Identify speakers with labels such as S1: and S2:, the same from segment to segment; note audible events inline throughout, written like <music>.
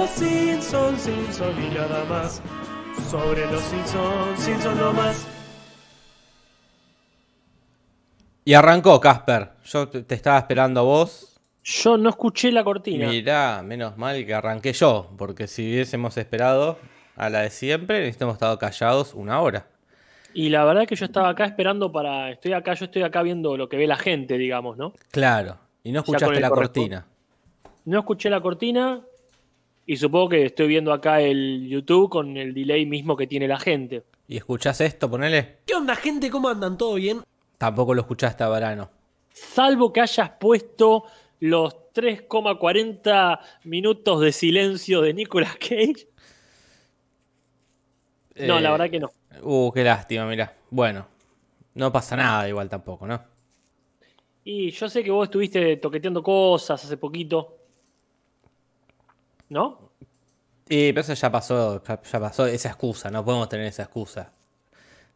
S1: los Simpsons, Simpsons y nada más. Sobre los Simpsons, Simpsons no más.
S2: Y arrancó, Casper. Yo te estaba esperando a vos.
S3: Yo no escuché la cortina.
S2: Mirá, menos mal que arranqué yo, porque si hubiésemos esperado a la de siempre, hubiésemos estado callados una hora.
S3: Y la verdad que yo estaba acá esperando para. Estoy acá, yo estoy acá viendo lo que ve la gente, digamos, ¿no?
S2: Claro. Y no escuchaste la
S3: correcto.
S2: cortina.
S3: No escuché la cortina. Y supongo que estoy viendo acá el YouTube con el delay mismo que tiene la gente.
S2: ¿Y escuchás esto? Ponele.
S1: ¿Qué onda, gente? ¿Cómo andan? ¿Todo bien?
S2: Tampoco lo escuchaste a Varano.
S3: Salvo que hayas puesto los 3,40 minutos de silencio de Nicolas Cage. No,
S2: Eh,
S3: la verdad que no.
S2: Uh, qué lástima, mirá. Bueno, no pasa nada igual tampoco, ¿no?
S3: Y yo sé que vos estuviste toqueteando cosas hace poquito. ¿No?
S2: Y pero eso ya pasó, ya, pasó esa excusa, no podemos tener esa excusa.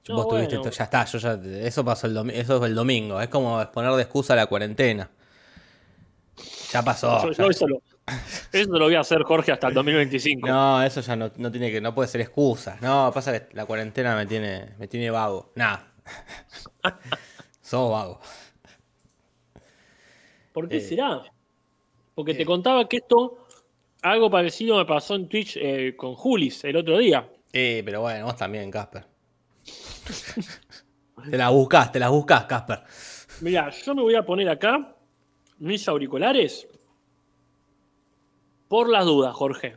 S3: No,
S2: Vos tuviste,
S3: bueno.
S2: to- ya está, yo ya, eso pasó el, domi- eso es el domingo, es como poner de excusa la cuarentena. Ya pasó.
S3: yo,
S2: ya-
S3: yo eso, lo, eso lo voy a hacer, Jorge, hasta el 2025.
S2: No, eso ya no, no tiene que, no puede ser excusa. No, pasa que la cuarentena me tiene, me tiene vago. Nada. <laughs> Sos vago.
S3: ¿Por qué
S2: Eh,
S3: será? Porque
S2: eh.
S3: te contaba que esto, algo parecido me pasó en Twitch eh, con Julis el otro día.
S2: Eh, pero bueno, vos también, Casper. <laughs> te la buscás, te las buscás, Casper.
S3: Mira, yo me voy a poner acá mis auriculares por las dudas, Jorge.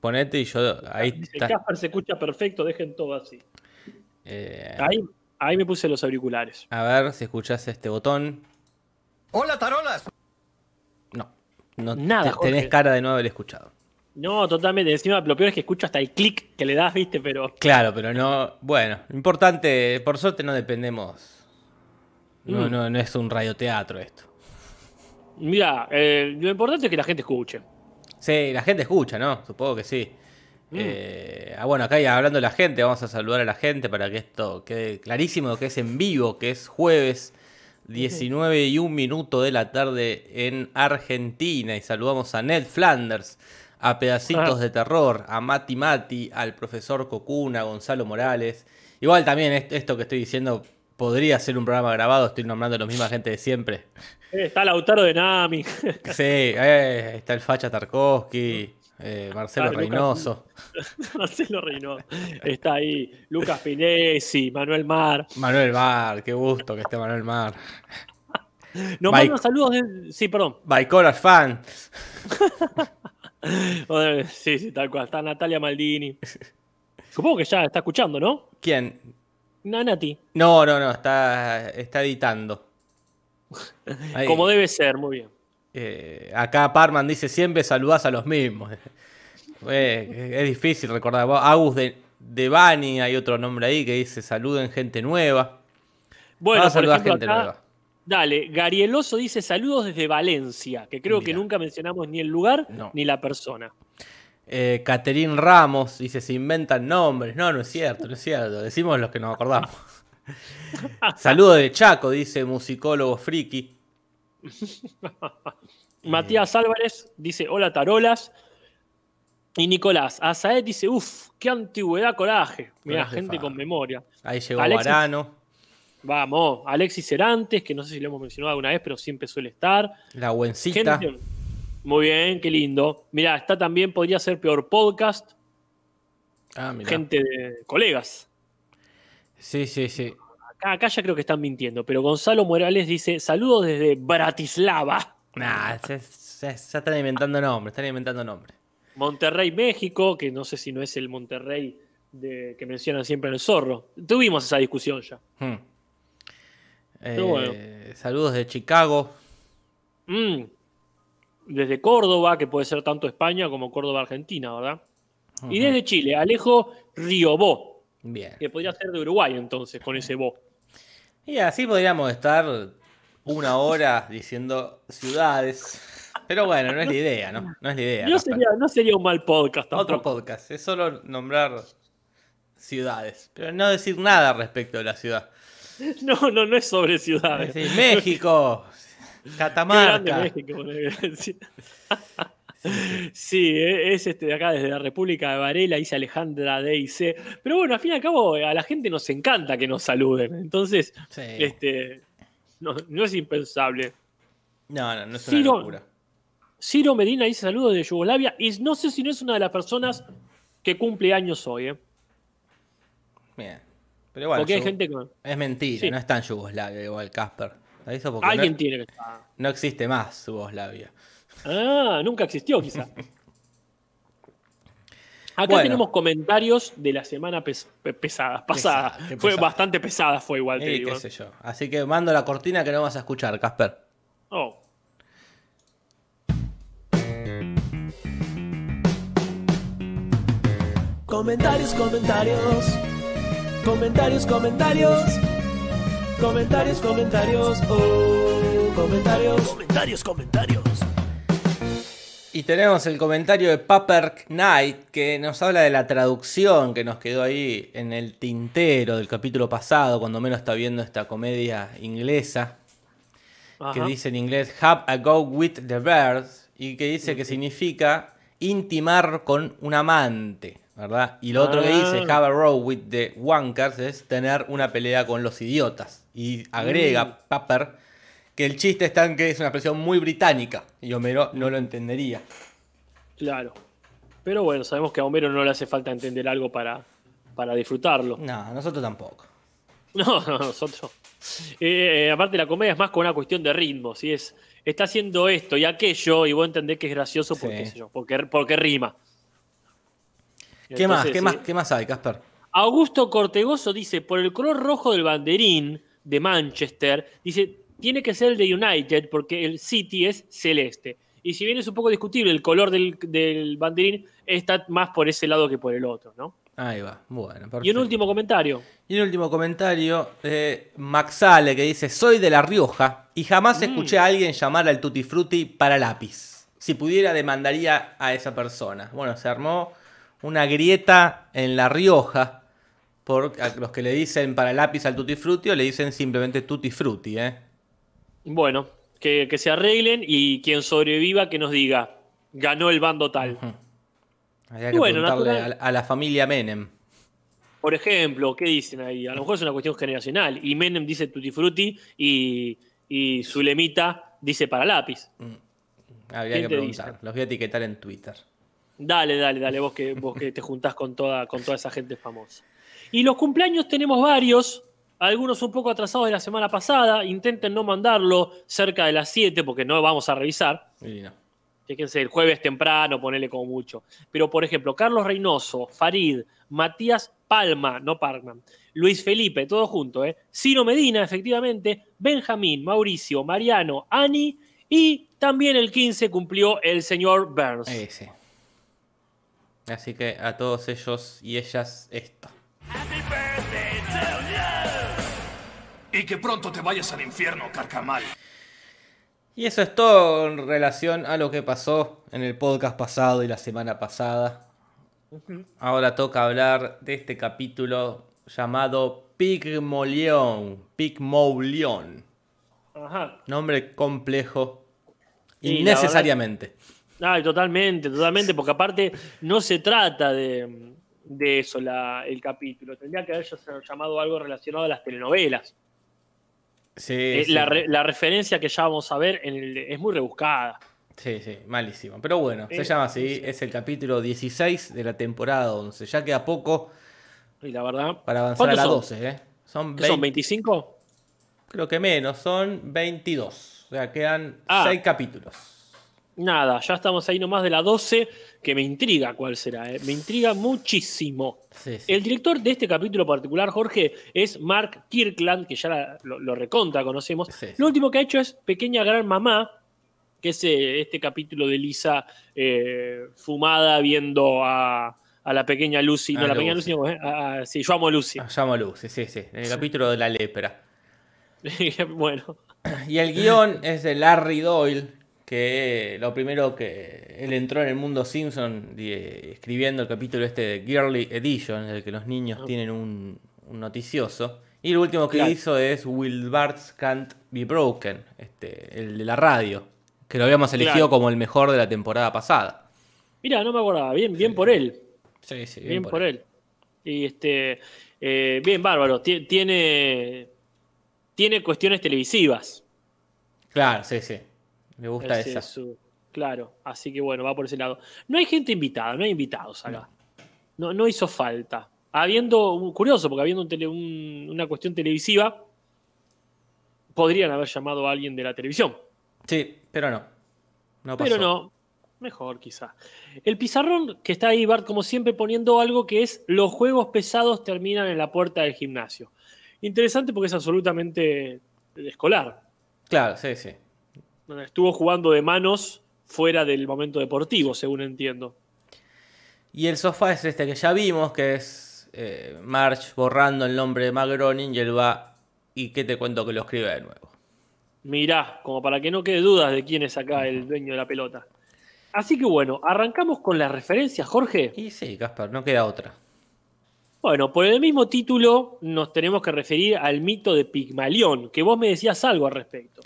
S2: Ponete y yo ahí está.
S3: Casper se escucha perfecto, dejen todo así.
S2: eh,
S3: Ahí, ahí me puse los auriculares.
S2: a ver si escuchás este botón.
S4: Hola, tarolas.
S2: No.
S3: Nada,
S2: te- tenés cara de no haber escuchado.
S3: No, totalmente. Encima, lo peor es que escucho hasta el clic que le das, viste, pero.
S2: Claro, pero no. Bueno, importante, por suerte no dependemos. No,
S3: Mm.
S2: no, no es un radioteatro esto.
S3: Mira, eh, lo importante es que la gente escuche.
S2: Sí, la gente escucha, ¿no? Supongo que sí.
S3: Mm.
S2: Eh, ah, bueno, acá ya hablando de la gente, vamos a saludar a la gente para que esto quede clarísimo que es en vivo, que es jueves 19 y un minuto de la tarde en Argentina. Y saludamos a Ned Flanders, a Pedacitos
S3: Ah.
S2: de Terror, a Mati Mati, al profesor Cocuna, a Gonzalo Morales. Igual también est- esto que estoy diciendo podría ser un programa grabado, estoy nombrando a la misma gente de siempre.
S3: Eh, está Lautaro de Nami.
S2: Sí, eh, está el Facha Tarkovsky, eh, Marcelo
S3: Ah, Lucas.
S2: Reynoso. <laughs>
S3: Marcelo Reynoso. Está ahí. Lucas Pinesi, Manuel Mar.
S2: Manuel Mar, qué gusto que esté Manuel Mar.
S3: Nos mandan saludos de. Sí, perdón.
S2: Bicolar fan. <laughs>
S3: Sí, sí, tal cual. Está Natalia Maldini. Supongo que ya está escuchando, ¿no?
S2: ¿Quién?
S3: Nanati.
S2: No, no, no, está, está editando. <laughs> Ahí,
S3: Como debe ser, muy bien.
S2: Eh, acá Parman dice siempre saludás a los mismos. <laughs> Eh, es difícil recordar. Agus de, de Bani, hay otro nombre ahí que dice saluden gente nueva.
S3: Bueno, por
S2: saludar
S3: ejemplo,
S2: gente
S3: acá,
S2: nueva.
S3: dale, Garieloso dice saludos desde Valencia, que creo que nunca mencionamos ni el lugar
S2: No.
S3: ni la persona.
S2: Eh, Caterín Ramos dice se inventan nombres. No, no es cierto, no es cierto. Decimos los que nos acordamos. <laughs> Saludo de Chaco, dice musicólogo friki. <laughs>
S3: Matías Álvarez dice hola tarolas. Y Nicolás Azaed dice, uff, qué antigüedad coraje. Mira, gente
S2: fa.
S3: con memoria.
S2: Ahí llegó
S3: Alexis-
S2: Varano.
S3: Vamos, Alexis Cerantes, que no sé si lo hemos mencionado alguna vez, pero siempre suele estar.
S2: La buencita.
S3: Gente- Muy bien, qué lindo. Mira, está también, podría ser peor podcast,
S2: Ah,
S3: gente de colegas.
S2: Sí, sí, sí.
S3: Acá, ya creo que están mintiendo, pero Gonzalo Morales dice, saludos desde Bratislava,
S2: Nah, ya están inventando nombres, están inventando nombres.
S3: Monterrey, México, que no sé si no es el Monterrey de, que mencionan siempre en el zorro. Tuvimos esa discusión ya.
S2: Hmm.
S3: Bueno.
S2: Eh, Saludos de Chicago.
S3: Mm. Desde Córdoba, que puede ser tanto España como Córdoba, Argentina, ¿verdad? Y desde Chile, Alejo Riobó,
S2: Bien.
S3: que podría ser de Uruguay entonces, con ese bo.
S2: Y así podríamos estar una hora diciendo ciudades. Pero bueno, no es la idea, ¿no? No es la idea.
S3: No sería, no sería un mal podcast
S2: Otro
S3: tampoco.
S2: podcast, es solo nombrar ciudades, pero no decir nada respecto de la ciudad. <laughs>
S3: No, no, no es sobre ciudades.
S2: Es decir, México, <laughs> Catamarca.
S3: México. <laughs> Sí. E- es este de acá desde la República de Varela, dice Alejandra D.I.C. Pero bueno, al fin y al cabo, a la gente nos encanta que nos saluden. Entonces,
S2: Sí.
S3: este, no, no es impensable.
S2: No, no, no es una
S3: Ciro-
S2: locura.
S3: Ciro Medina dice saludos de Yugoslavia y no sé si no es una de las personas que cumple años hoy, ¿eh?
S2: Bien. Pero bueno,
S3: Porque hay
S2: Yugo-
S3: gente que...
S2: es mentira,
S3: Sí.
S2: no está en Yugoslavia igual Casper.
S3: Alguien
S2: no,
S3: tiene que estar.
S2: no existe más Yugoslavia.
S3: Ah, nunca existió quizá. Acá
S2: Bueno.
S3: tenemos comentarios de la semana pes- pe- pesada, pasada.
S2: Pesada, qué
S3: fue bastante pesada, fue igual, te
S2: Y
S3: digo.
S2: qué sé yo. Así que mando la cortina que no vas a escuchar, Casper.
S3: Oh.
S1: Comentarios, comentarios. Comentarios, comentarios. Comentarios, comentarios. Oh, comentarios. Comentarios, comentarios.
S2: Y tenemos el comentario de Paper Knight que nos habla de la traducción que nos quedó ahí en el tintero del capítulo pasado, cuando menos está viendo esta comedia inglesa, que dice en inglés Have a go with the birds y que dice que significa intimar con un amante, ¿verdad? Y lo otro que dice
S3: Ah.
S2: Have a row with the wankers es tener una pelea con los idiotas. Y agrega
S3: Mm.
S2: Paper que el chiste está en que es una expresión muy británica y Homero no lo entendería.
S3: Claro. Pero bueno, sabemos que a Homero no le hace falta entender algo para, para disfrutarlo.
S2: No, nosotros tampoco. <laughs>
S3: No, no, nosotros. Eh, eh, aparte, la comedia es más con una cuestión de ritmo. Si es, está haciendo esto y aquello, y vos entendés que es gracioso porque,
S2: Sí.
S3: qué sé yo, porque, porque rima.
S2: ¿Qué más? ¿Qué más? ¿Qué más hay, Casper?
S3: Augusto Cortegoso dice: por el color rojo del banderín de Manchester, dice, tiene que ser el de United porque el City es celeste. Y si bien es un poco discutible el color del, del banderín, está más por ese lado que por el otro, ¿no?
S2: Ahí va. Bueno, perfecto.
S3: Y un último comentario.
S2: Y un último comentario de Maxale que dice: Soy de La Rioja y jamás
S3: Mm.
S2: escuché a alguien llamar al Tutti Frutti para lápiz. Si pudiera, demandaría a esa persona. Bueno, se armó una grieta en La Rioja. Por a los que le dicen para lápiz al Tutti Frutti o le dicen simplemente Tutti Frutti, ¿eh?
S3: Bueno, que, que se arreglen y quien sobreviva que nos diga, ganó el bando tal.
S2: Habría que
S3: bueno, natural-
S2: a, a la familia Menem.
S3: Por ejemplo, ¿qué dicen ahí? A lo mejor es una cuestión generacional. Y Menem dice tutti frutti y, y Zulemita dice para lápiz.
S2: Habría
S3: ¿Quién
S2: que preguntar.
S3: dice?
S2: Los voy a etiquetar en Twitter.
S3: Dale, dale, dale, vos que, vos que te juntás con toda, con toda esa gente famosa. Y los cumpleaños tenemos varios, algunos un poco atrasados de la semana pasada. Intenten no mandarlo cerca de las 7 porque no vamos a revisar.
S2: No.
S3: Fíjense, el jueves temprano, ponele como mucho. Pero, por ejemplo, Carlos Reynoso, Farid, Matías Palma, no Parkman, Luis Felipe, todo junto, ¿eh? Ciro Medina, efectivamente, Benjamín, Mauricio, Mariano, Ani y también el 15 cumplió el señor Burns.
S2: Ese. Así que a todos ellos y ellas esto.
S4: Y que pronto te vayas al infierno, carcamal.
S2: Y eso es todo en relación a lo que pasó en el podcast pasado y la semana pasada. Ahora toca hablar de este capítulo llamado Pigmolión. Pigmolión.
S3: Ajá.
S2: Nombre complejo. Innecesariamente.
S3: Ay, totalmente, totalmente, porque aparte no se trata de, de eso la- el capítulo. Tendría que haberse llamado algo relacionado a las telenovelas.
S2: Sí,
S3: Eh,
S2: sí.
S3: La, re- la referencia que ya vamos a ver en el- es muy rebuscada.
S2: Sí, sí, malísimo. Pero bueno, se
S3: Eh,
S2: llama así.
S3: sí.
S2: Es el capítulo 16 de la temporada 11. Ya queda poco
S3: Y la verdad.
S2: para avanzar a
S3: ¿Cuántos
S2: la
S3: son?
S2: 12, ¿eh? Son
S3: ¿Qué son
S2: 20
S3: 25?
S2: Creo que menos, son 22. O sea, quedan
S3: Ah.
S2: 6 capítulos.
S3: Nada, ya estamos ahí nomás de la 12, que me intriga cuál será. eh. Me intriga muchísimo.
S2: Sí, sí.
S3: El director de este capítulo particular, Jorge, es Mark Kirkland, que ya la- lo, lo recontra conocemos.
S2: Sí.
S3: Lo último que ha hecho es Pequeña Gran Mamá, que es eh, este capítulo de Lisa eh, fumada viendo a, a la pequeña Lucy.
S2: A
S3: no, la pequeña
S2: Lucy.
S3: Lucy, no, a- a- sí, yo amo a Lucy.
S2: Ah, Llamo a Lucy, sí, sí. En el capítulo de la lepra. <laughs>
S3: bueno,
S2: Y el guion es de Larry Doyle, que lo primero que él entró en el mundo Simpson escribiendo el capítulo este de Girly Edition, en el que los niños
S3: Ah.
S2: tienen un, un noticioso. Y lo último que
S3: Claro.
S2: hizo es Will Bart's Can't Be Broken, este, el de la radio. Que lo habíamos elegido
S3: Claro.
S2: como el mejor de la temporada pasada.
S3: Mira, no me acordaba. Bien, bien por él.
S2: Sí, sí,
S3: Bien, por él. Y este. eh, bien, bárbaro. Tie- Tiene. Tiene cuestiones televisivas.
S2: Claro, sí, sí. Me gusta
S3: Ese
S2: esa.
S3: es su- claro, así que bueno, va por ese lado. No hay gente invitada, no hay invitados acá. No, no hizo falta. Habiendo, un- curioso, porque habiendo un tele- un- una cuestión televisiva, podrían haber llamado a alguien de la televisión.
S2: Sí, pero no. No pasó.
S3: Pero no, mejor quizá. El pizarrón que está ahí, Bart, como siempre, poniendo algo que es los juegos pesados terminan en la puerta del gimnasio. Interesante porque es absolutamente escolar.
S2: Claro, sí, sí.
S3: Estuvo jugando de manos fuera del momento deportivo, según entiendo.
S2: Y el sofá es este que ya vimos, que es eh, March borrando el nombre de Magronin y él va y qué te cuento que lo escribe de nuevo.
S3: Mirá, como para que no quede dudas de quién es acá el dueño de la pelota. Así que bueno, arrancamos con las referencias, Jorge.
S2: Y sí, Casper, no queda otra.
S3: Bueno, por el mismo título nos tenemos que referir al mito de Pigmalión, que vos me decías algo al respecto.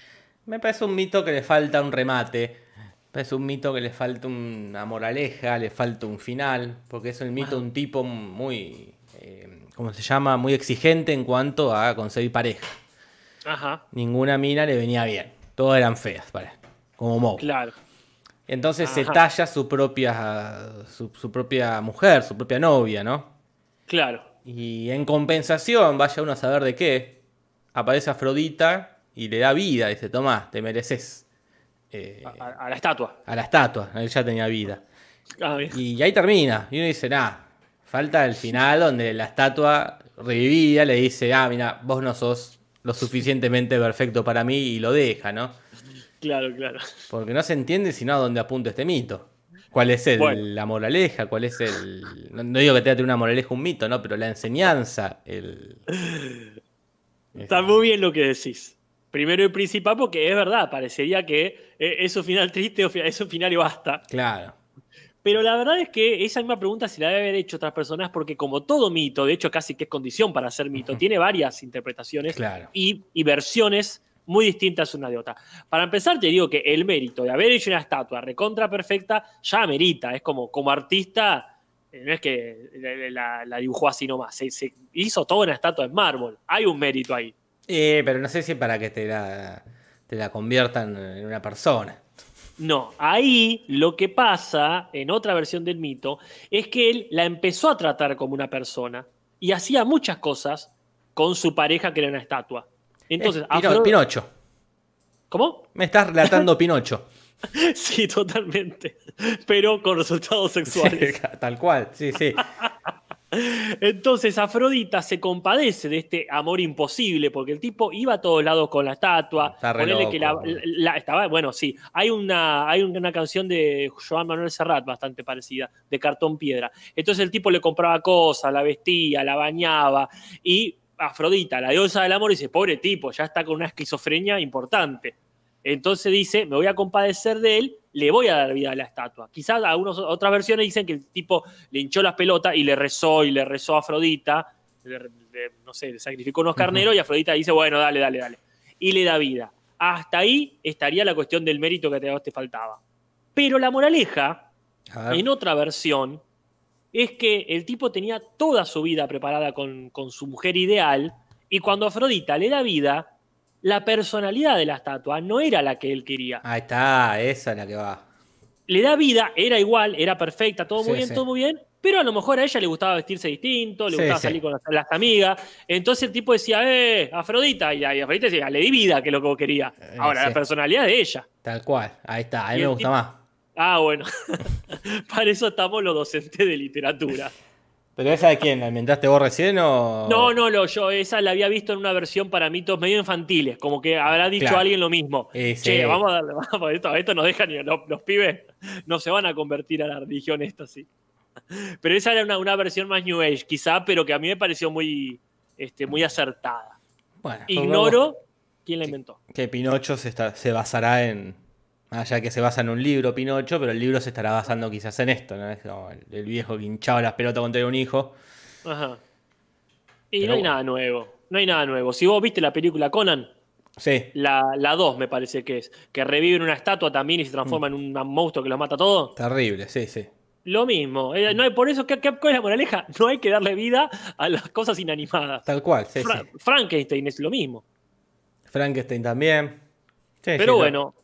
S2: Me parece un mito que le falta un remate. Me parece un mito que le falta una moraleja, le falta un final, porque es el mito de un tipo muy, eh, ¿cómo se llama? Muy exigente en cuanto a conseguir pareja.
S3: Ajá,
S2: Ninguna mina le venía bien. Todas eran feas, para, como Moe.
S3: claro.
S2: Entonces se talla su propia, su, su propia mujer, su propia novia, ¿no?
S3: Claro.
S2: Y en compensación, vaya uno a saber de qué, aparece Afrodita y le da vida. Dice, toma, te mereces. eh,
S3: A, la estatua.
S2: a la estatua, él ya tenía vida.
S3: Ah, bien.
S2: Y ahí termina. Y uno dice, nah, falta el final donde la estatua revivida le dice, ah, mira, vos no sos lo suficientemente perfecto para mí y lo deja, ¿no?
S3: Claro, claro.
S2: Porque no se entiende sino a dónde apunta este mito. ¿Cuál es el-
S3: Bueno.
S2: la moraleja? ¿Cuál es el.? No, no digo que tenga una moraleja un mito, ¿no? Pero la enseñanza, el.
S3: Está muy bien lo que decís. Primero y principal, porque es verdad, parecería que eh, es un final triste es un final y basta.
S2: Claro.
S3: Pero la verdad es que esa misma pregunta se la debe haber hecho otras personas, porque como todo mito, de hecho casi que es condición para ser mito, tiene varias interpretaciones
S2: Claro.
S3: y, y versiones muy distintas una de otra. Para empezar, te digo que el mérito de haber hecho una estatua recontra perfecta ya amerita. Es como, como artista, eh, no es que la, la- la dibujó así nomás, se, se hizo toda una estatua en mármol. Hay un mérito ahí.
S2: Eh, pero no sé si para que te la, te la conviertan en una persona.
S3: No, ahí lo que pasa en otra versión del mito es que él la empezó a tratar como una persona y hacía muchas cosas con su pareja que era una estatua. Entonces,
S2: Es Pino-
S3: Afro-
S2: Pinocho.
S3: ¿cómo?
S2: Me estás relatando Pinocho. <laughs>
S3: Sí, totalmente. Pero con resultados sexuales. <laughs>
S2: Tal cual, sí, sí.
S3: Entonces Afrodita se compadece de este amor imposible, porque el tipo iba a todos lados con la estatua.
S2: Está re
S3: Ponele que la, la- estaba, bueno, sí. Hay una, hay una canción de Joan Manuel Serrat bastante parecida, de cartón piedra. Entonces el tipo le compraba cosas, la vestía, la bañaba, y Afrodita, la diosa del amor, dice, pobre tipo, ya está con una esquizofrenia importante. Entonces dice, me voy a compadecer de él, le voy a dar vida a la estatua. Quizás algunas otras versiones dicen que el tipo le hinchó las pelotas y le rezó y le rezó a Afrodita, le- le- no sé, le sacrificó unos carneros y Afrodita dice, bueno, dale, dale, dale. Y le da vida. Hasta ahí estaría la cuestión del mérito que te, te faltaba. Pero la moraleja, en otra versión, es que el tipo tenía toda su vida preparada con, con su mujer ideal y cuando Afrodita le da vida, la personalidad de la estatua no era la que él quería.
S2: Ahí está, esa es la que va.
S3: Le da vida, era igual, era perfecta, todo muy bien,
S2: sí.
S3: todo muy bien, pero a lo mejor a ella le gustaba vestirse distinto, le
S2: Sí,
S3: gustaba salir con las, las amigas. Entonces el tipo decía, eh, Afrodita, y, y Afrodita decía, le di vida, que es lo que vos quería.
S2: Eh,
S3: Ahora, la personalidad de ella.
S2: Tal cual. Ahí está, a mí me gusta
S3: tipo-
S2: más.
S3: Ah, bueno. <laughs> Para eso estamos los docentes de literatura.
S2: ¿Pero esa de quién? ¿La inventaste vos recién o.?
S3: No, no, no, yo esa la había visto en una versión para mitos medio infantiles, como que habrá dicho
S2: Claro.
S3: alguien lo mismo.
S2: Eh, sí.
S3: Che, vamos a darle, <laughs> vamos, esto, esto nos dejan, los, los pibes no se van a convertir a la religión esta, sí. Pero esa era una, una versión más New Age, quizá, pero que a mí me pareció muy, este, muy acertada.
S2: Bueno,
S3: Ignoro quién la inventó.
S2: que Pinocho se, está- se basará en. Más allá que se basa en un libro, Pinocho, pero el libro se estará basando quizás en esto, ¿no? Es como el, el viejo que hinchaba las pelotas contra un hijo.
S3: Ajá. Y
S2: Pero
S3: no hay
S2: bueno.
S3: nada nuevo. No hay nada nuevo. Si vos viste la película Conan,
S2: Sí.
S3: La 2 me parece que es. Que reviven una estatua también y se transforma en un monstruo que los mata a todos.
S2: Terrible, sí, sí.
S3: Lo mismo. Eh, no hay, por eso, ¿qué, qué, es la moraleja? <laughs> No hay que darle vida a las cosas inanimadas.
S2: Tal cual, sí,
S3: Fra-
S2: sí.
S3: Frankenstein es lo mismo.
S2: Frankenstein también. Sí,
S3: Pero bueno,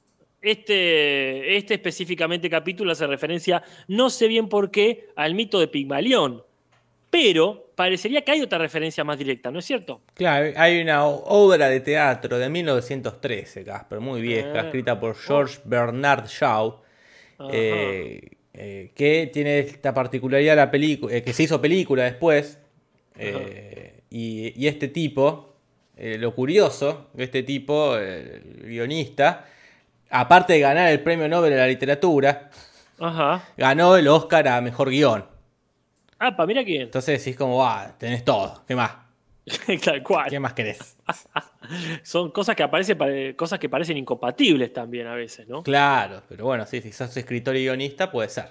S3: este, este específicamente capítulo hace referencia, no sé bien por qué, al mito de Pigmalión. Pero parecería que hay otra referencia más directa, ¿no es cierto?
S2: Claro, hay una obra de teatro de 1913, Casper, muy vieja,
S3: Ah.
S2: escrita por George Bernard Shaw, eh, eh, que tiene esta particularidad la película, que se hizo película después, eh, y, y este tipo, eh, lo curioso, de este tipo, eh, el guionista, aparte de ganar el premio Nobel de la literatura,
S3: Ajá.
S2: ganó el Oscar a mejor guion.
S3: Ah, pa, mira quién.
S2: Entonces decís como, ah, tenés todo, ¿qué más? <laughs>
S3: Tal cual.
S2: ¿Qué más querés? <laughs>
S3: Son cosas que, aparecen, pare- cosas que parecen incompatibles también a veces, ¿no?
S2: Claro, pero bueno, sí, si sos escritor y guionista, puede ser.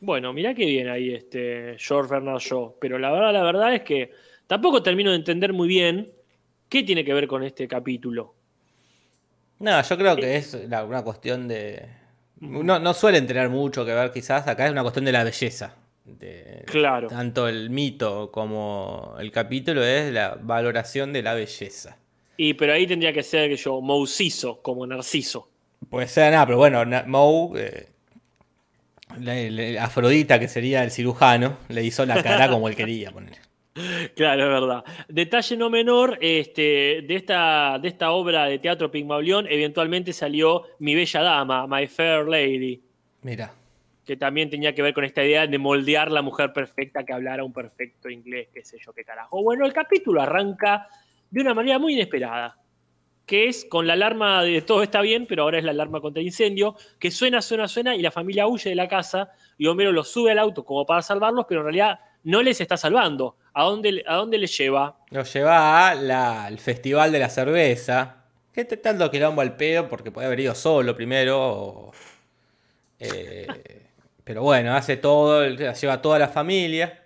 S3: Bueno, mirá qué bien ahí este George Bernard Shaw. Pero la verdad, la verdad es que tampoco termino de entender muy bien qué tiene que ver con este capítulo.
S2: No, yo creo que es la- una cuestión de. No, no suelen tener mucho que ver, quizás. Acá es una cuestión de la belleza. De-
S3: Claro.
S2: Tanto el mito como el capítulo es la valoración de la belleza.
S3: Y pero ahí tendría que ser que yo, Mousiso, como Narciso.
S2: Puede ser nada, pero bueno, Moe, eh, la- la- Afrodita, que sería el cirujano, le hizo la cara como él quería. ponele. <laughs>
S3: Claro, es verdad. Detalle no menor, este, de, esta, de esta obra de teatro Pigmalión, eventualmente salió Mi Bella Dama, My Fair Lady,
S2: Mira.
S3: que también tenía que ver con esta idea de moldear la mujer perfecta que hablara un perfecto inglés, qué sé yo, qué carajo. Bueno, el capítulo arranca de una manera muy inesperada, que es con la alarma de todo está bien, pero ahora es la alarma contra incendio, que suena, suena, suena y la familia huye de la casa y Homero los sube al auto como para salvarlos, pero en realidad no les está salvando. ¿A dónde, a dónde les lleva?
S2: Lo lleva al Festival de la Cerveza. Que te tanto quilombo al pedo porque puede haber ido solo primero. o- eh, <laughs> pero bueno, hace todo, la lleva a toda la familia.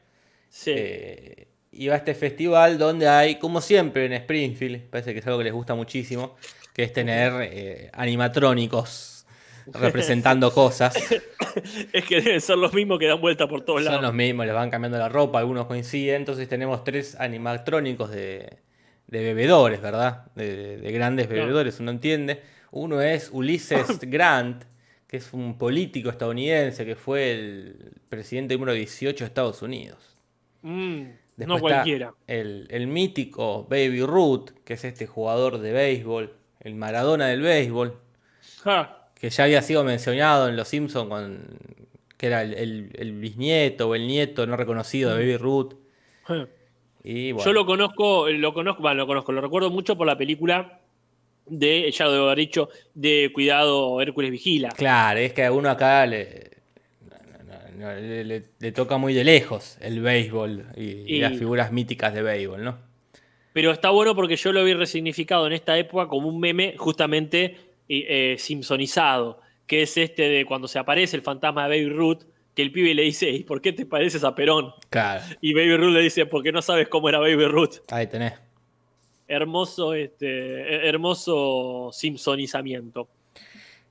S3: Sí.
S2: eh, y va a este festival donde hay, como siempre en Springfield, parece que es algo que les gusta muchísimo, que es tener eh, animatrónicos <laughs> representando cosas.
S3: Es que deben ser los mismos que dan vuelta por todos
S2: Son
S3: lados.
S2: los mismos, les van cambiando la ropa, algunos coinciden. Entonces tenemos tres animatrónicos de, de bebedores, ¿verdad? De, de- de grandes bebedores, uno entiende. Uno es Ulises <laughs> Grant, que es un político estadounidense que fue el presidente número 18 de Estados Unidos.
S3: Mm, no cualquiera.
S2: El, el mítico Baby Ruth, que es este jugador de béisbol, el Maradona del béisbol,
S3: Ja.
S2: Que ya había sido mencionado en Los Simpsons, con, que era el, el- el bisnieto o el nieto no reconocido de Baby Ruth. Y bueno,
S3: Yo lo conozco, lo conozco, bueno, lo conozco, lo recuerdo mucho por la película de, ya lo haber dicho, de Cuidado Hércules Vigila.
S2: Claro, es que a uno acá le, no, no, no, le, le- le toca muy de lejos el béisbol y, y
S3: Y-
S2: las figuras míticas de béisbol, ¿no?
S3: Pero está bueno porque yo lo vi resignificado en esta época como un meme justamente eh, simpsonizado, que es este de cuando se aparece el fantasma de Baby Ruth, que el pibe le dice, ¿y por qué te pareces a Perón?
S2: Claro,
S3: Y Baby Ruth le dice, porque no sabes cómo era Baby Ruth.
S2: ahí tenés.
S3: Hermoso, este, eh, hermoso simpsonizamiento.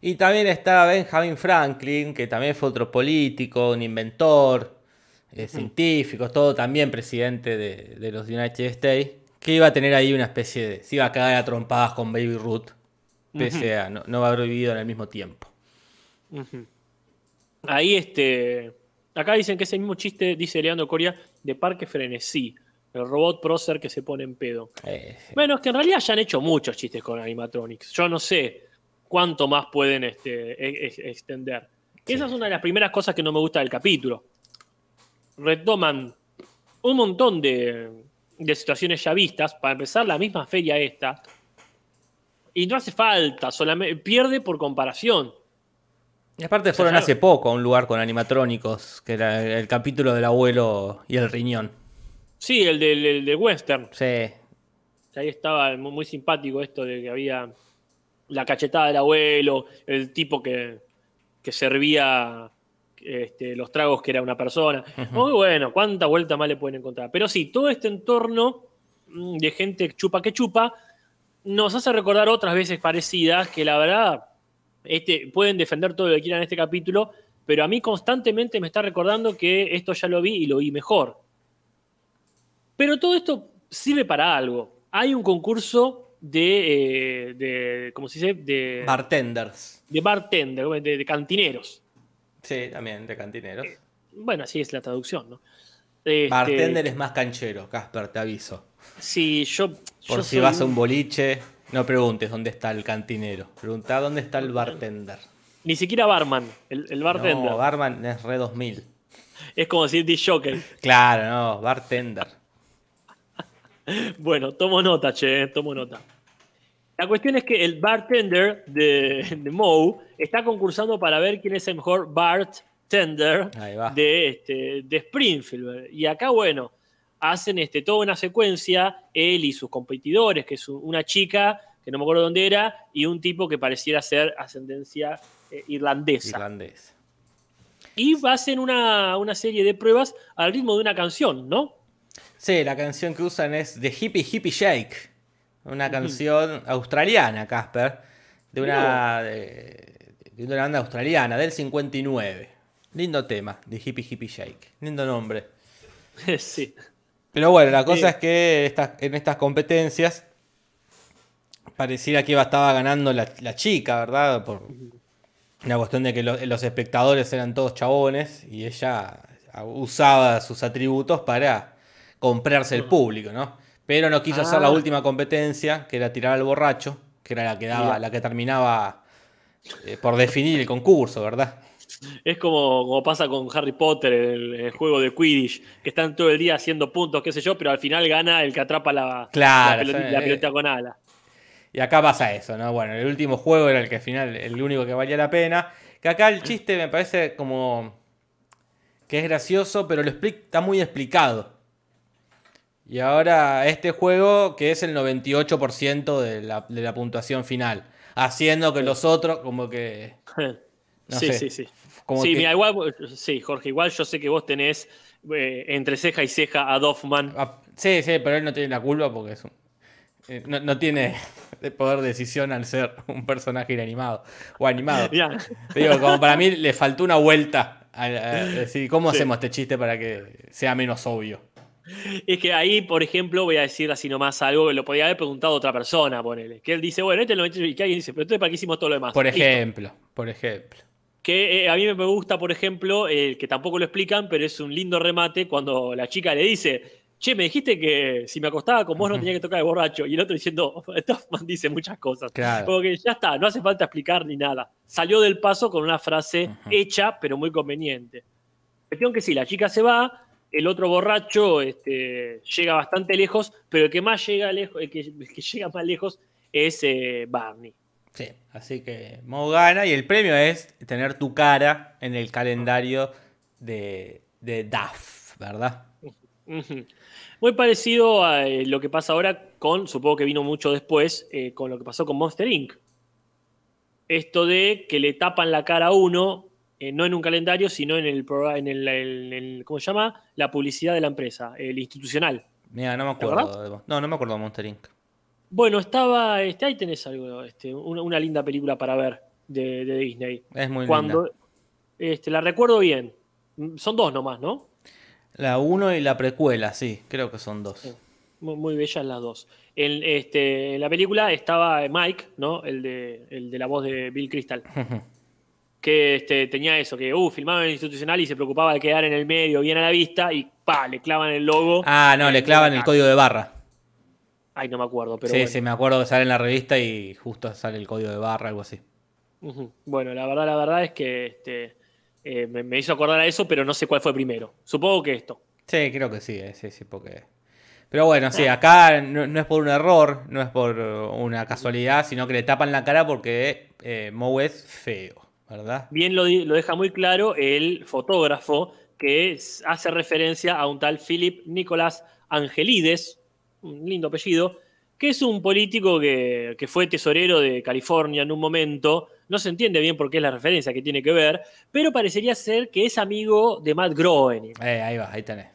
S2: Y también está Benjamin Franklin, que también fue otro político, un inventor, eh, científico, todo también presidente de, de los United States, que iba a tener ahí una especie de... Se iba a cagar a trompadas con Baby Ruth, pese a no, no haber vivido en el mismo tiempo.
S3: Ahí, este. Acá dicen que ese mismo chiste, dice Leandro Coria, de Parque Frenesí. El robot prócer que se pone en pedo.
S2: Eh,
S3: Bueno, es que en realidad ya han hecho muchos chistes con animatronics. Yo no sé cuánto más pueden este, e- e- extender. Esa es una de las primeras cosas que no me gusta del capítulo. Retoman un montón de, de situaciones ya vistas. Para empezar, la misma feria esta. Y no hace falta, solamente pierde por comparación.
S2: Y aparte fueron
S3: claro.
S2: hace poco a un lugar con animatrónicos, que era el capítulo del abuelo y el riñón.
S3: Sí, el del el de Western.
S2: Sí,
S3: Ahí estaba muy, muy simpático esto de que había la cachetada del abuelo, el tipo que, que servía este, los tragos que era una persona. Muy bueno, cuánta vuelta más le pueden encontrar. Pero sí, todo este entorno mm, de gente chupa que chupa nos hace recordar otras veces parecidas que la verdad este, pueden defender todo lo que quieran en este capítulo, pero a mí constantemente me está recordando que esto ya lo vi y lo vi mejor. Pero todo esto sirve para algo. Hay un concurso de, eh, de ¿cómo se dice? De,
S2: Bartenders.
S3: de bartender, de, de cantineros.
S2: Sí, también, de cantineros.
S3: Bueno, así es la traducción, ¿no? Este,
S2: Bartender es más canchero, Casper, te aviso.
S3: Sí, yo.
S2: Por
S3: yo
S2: si
S3: soy
S2: vas a
S3: un-
S2: boliche, no preguntes dónde está el cantinero. Pregunta dónde está el bartender.
S3: Ni siquiera barman, el, el bartender.
S2: No, barman es re 2000.
S3: es como decir disc jockey.
S2: Claro, no, bartender.
S3: Bueno, tomo nota, che, eh, tomo nota. La cuestión es que el bartender de, de Moe está concursando para ver quién es el mejor bartender
S2: Va.
S3: de, este, de Springfield. Y acá, bueno, hacen este, toda una secuencia, él y sus competidores, que es un- una chica, que no me acuerdo dónde era, y un tipo que pareciera ser ascendencia eh, irlandesa.
S2: Irlandés.
S3: Y hacen una, una serie de pruebas al ritmo de una canción, ¿no?
S2: Sí, la canción que usan es The Hippie Hippie Shake. Una canción australiana, Casper. De una, de, de una banda australiana, del 59. Lindo tema, The Hippie Hippie Shake. Lindo nombre. <laughs>
S3: sí.
S2: Pero bueno, la cosa
S3: Sí.
S2: es que en estas competencias pareciera que iba, estaba ganando la, la chica, ¿verdad? Por una cuestión de que lo- los espectadores eran todos chabones y ella usaba sus atributos para comprarse el público, ¿no? Pero no quiso hacer la
S3: Ah.
S2: última competencia, que era tirar al borracho, que era la que daba, la que terminaba eh, por definir el concurso, ¿verdad?
S3: Es como, como pasa con Harry Potter, el, el juego de Quidditch, que están todo el día haciendo puntos, qué sé yo, pero al final gana el que atrapa la,
S2: Claro,
S3: la, la pelotita con ala.
S2: Y acá pasa eso, ¿no? Bueno, el último juego era el que al final, el único que valía la pena. Que acá el chiste me parece como que es gracioso, pero lo está muy explicado. Y ahora este juego, que es el 98% de la, de la puntuación final. Haciendo que los otros, como que. <laughs> No
S3: sí,
S2: sé,
S3: sí, sí.
S2: Como
S3: sí,
S2: que-
S3: mira, igual, sí, Jorge, igual yo sé que vos tenés eh, entre ceja y ceja a Doffman.
S2: Ah, Sí, sí, pero él no tiene la culpa porque es un- eh, no, no tiene <laughs> poder de decisión al ser <laughs> un personaje inanimado o animado. Digo, como para mí le faltó una vuelta a, a decir, ¿cómo
S3: Sí.
S2: hacemos este chiste para que sea menos obvio?
S3: Es que ahí, por ejemplo, voy a decir así nomás algo que lo podía haber preguntado otra persona, ponele. Que él dice, bueno, este es 98, y que alguien dice, pero entonces ¿para qué hicimos todo lo demás?
S2: Por
S3: Listo.
S2: ejemplo, por ejemplo.
S3: Que eh, a mí me gusta, por ejemplo, el que tampoco lo explican, pero es un lindo remate cuando la chica le dice, che, me dijiste que si me acostaba con vos no tenía que tocar de borracho. Y el otro diciendo, <laughs> Duffman dice muchas cosas.
S2: Claro.
S3: Como que ya está, no hace falta explicar ni nada. Salió del paso con una frase hecha, pero muy conveniente. Cuestión que sí, la chica se va, el otro borracho este, llega bastante lejos, pero el que más llega lejos, el que, el que llega más lejos es eh, Barney.
S2: Sí, así que Mo gana y el premio es tener tu cara en el calendario de, de DAF, ¿verdad?
S3: Muy parecido a eh, lo que pasa ahora con, supongo que vino mucho después, eh, con lo que pasó con Monster Inc. Esto de que le tapan la cara a uno, eh, no en un calendario, sino en el, programa- en el, el- el- ¿cómo se llama? La publicidad de la empresa, el institucional.
S2: Mira, no me
S3: ¿Te
S2: acuerdo. no, no me acuerdo de Monster Inc.
S3: Bueno, estaba, este, ahí tenés algo, este, una, una linda película para ver de, de Disney.
S2: Es muy
S3: Cuando,
S2: linda.
S3: este, la recuerdo bien. Son dos nomás, ¿no?
S2: La 1 y la precuela, sí, creo que son dos.
S3: Sí. Muy, muy bellas las dos. En, este, en la película estaba Mike, ¿no? El de, el de la voz de Bill Crystal. <laughs> Que este, tenía eso, que uh, filmaba en el institucional y se preocupaba de quedar en el medio, bien a la vista, y pa, le clavan el logo.
S2: ah, no, le clavan el código de barra.
S3: Ay, no me acuerdo, pero
S2: sí,
S3: bueno.
S2: sí, me acuerdo que sale en la revista y justo sale el código de barra, algo así.
S3: Bueno, la verdad, la verdad es que este, eh, me, me hizo acordar a eso, pero no sé cuál fue primero. Supongo que esto.
S2: Sí, creo que sí, eh, sí, sí, porque... Pero bueno, sí, acá no, no es por un error, no es por una casualidad, sino que le tapan la cara porque eh, Moe es feo, ¿verdad?
S3: Bien lo, deja muy claro el fotógrafo que es- hace referencia a un tal Philip Nicolás Angelides, un lindo apellido, que es un político que, que fue tesorero de California en un momento. No se entiende bien por qué es la referencia que tiene que ver, pero parecería ser que es amigo de Matt Groening.
S2: Eh, ahí va, ahí tenés.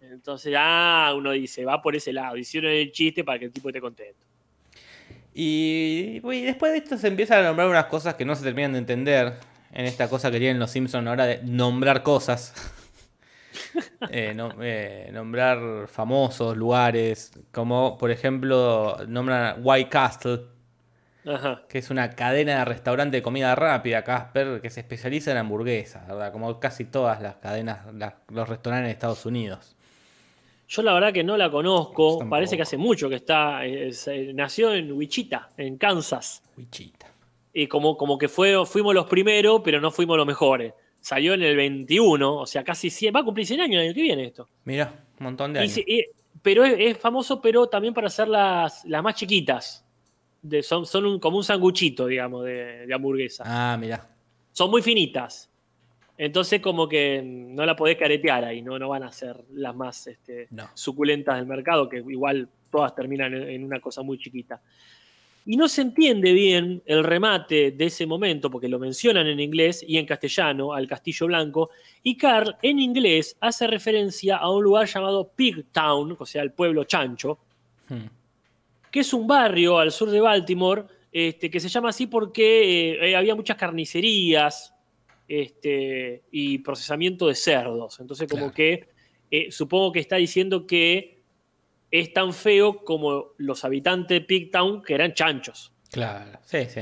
S3: Entonces, ah, uno dice, va por ese lado. Hicieron el chiste para que el tipo esté contento.
S2: Y, y después de esto se empiezan a nombrar unas cosas que no se terminan de entender. En esta cosa que tienen los Simpsons ahora de nombrar cosas. <laughs> Eh, no- eh, nombrar famosos lugares. Como por ejemplo, nombran White Castle.
S3: Ajá.
S2: que es una cadena de restaurante de comida rápida, Casper, que se especializa en hamburguesas, ¿verdad? Como casi todas las cadenas, las- los restaurantes en Estados Unidos.
S3: Yo la verdad que no la conozco.
S2: Tampoco.
S3: Parece que hace mucho que está. es- eh, nació en Wichita, en Kansas.
S2: Wichita.
S3: Y como, como que fue, fuimos los primeros, pero no fuimos los mejores. Salió en el 21, o sea, casi 100. Va a cumplir 100 años el año que viene esto.
S2: Mira, un montón de años.
S3: y- pero es, es famoso, pero también para hacer las, las más chiquitas. De- son son un- como un sanguchito, digamos, de, de hamburguesa.
S2: Ah, mira.
S3: Son muy finitas. Entonces, como que no la podés caretear ahí, no, no van a ser las más este,
S2: No.
S3: suculentas del mercado, que igual todas terminan en, en una cosa muy chiquita. Y no se entiende bien el remate de ese momento, porque lo mencionan en inglés y en castellano, al Castillo Blanco, y Carl en inglés hace referencia a un lugar llamado Pigtown, o sea, el pueblo chancho,
S2: Hmm.
S3: que es un barrio al sur de Baltimore, este, que se llama así porque eh, había muchas carnicerías este, y procesamiento de cerdos. Entonces, como
S2: Claro.
S3: que eh, supongo que está diciendo que es tan feo como los habitantes de Pigtown, que eran chanchos.
S2: Claro. Sí, sí.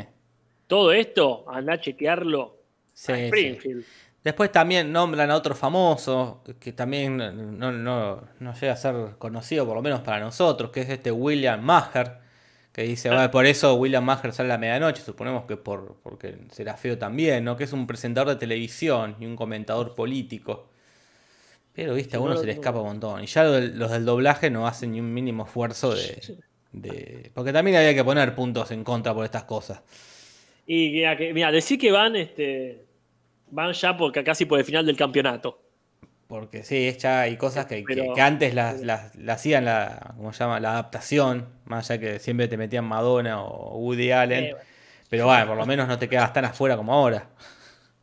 S3: Todo esto, anda a chequearlo
S2: Sí,
S3: a
S2: sí.
S3: Springfield.
S2: Después también nombran a otro famoso, que también no, no- no llega a ser conocido, por lo menos para nosotros, que es este William Maher, que dice,
S3: Ah.
S2: "Bueno, por eso William Maher sale a la medianoche, suponemos que por, porque será feo también, ¿no? Que es un presentador de televisión y un comentador político. Pero, viste, a uno
S3: no
S2: se le escapa un montón. Y ya los del doblaje no hacen ni un mínimo esfuerzo de, de- Porque también había que poner puntos en contra por estas cosas.
S3: Y mira, que, mira, decir que van, este, van ya porque casi por el final del campeonato.
S2: Porque sí, ya hay cosas que, que- antes las, las- las hacían la, ¿cómo se llama? la adaptación, más allá que siempre te metían Madonna o Woody Allen.
S3: Eh, bueno.
S2: Pero bueno, por lo menos no te quedas tan afuera como ahora.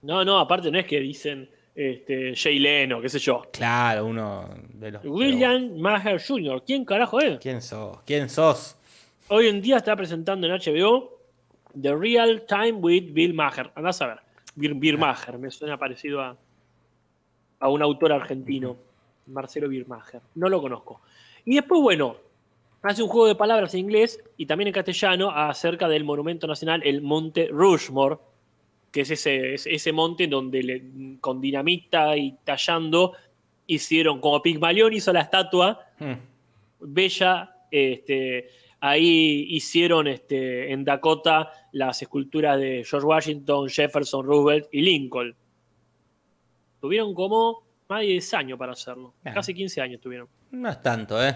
S3: No, no, aparte no es que dicen este, Jay Leno, qué sé yo.
S2: Claro, uno de los. pero-
S3: William Maher Jr., ¿quién carajo es?
S2: ¿Quién sos? ¿Quién sos?
S3: Hoy en día está presentando en HBO The Real Time with Bill Maher. Andás a ver. Bill, Bill Maher, me suena parecido a, a un autor argentino, Marcelo Birmacher. No lo conozco. Y después, bueno, hace un juego de palabras en inglés y también en castellano acerca del monumento nacional, el Monte Rushmore, que es ese, es- ese monte donde le- con dinamita y tallando hicieron, como Pigmalión hizo la estatua,
S2: Hmm.
S3: Bella, este, ahí hicieron este, en Dakota las esculturas de George Washington, Jefferson, Roosevelt y Lincoln. Tuvieron como más de 10 años para hacerlo.
S2: Bien.
S3: Casi 15 años tuvieron.
S2: No es tanto, ¿eh?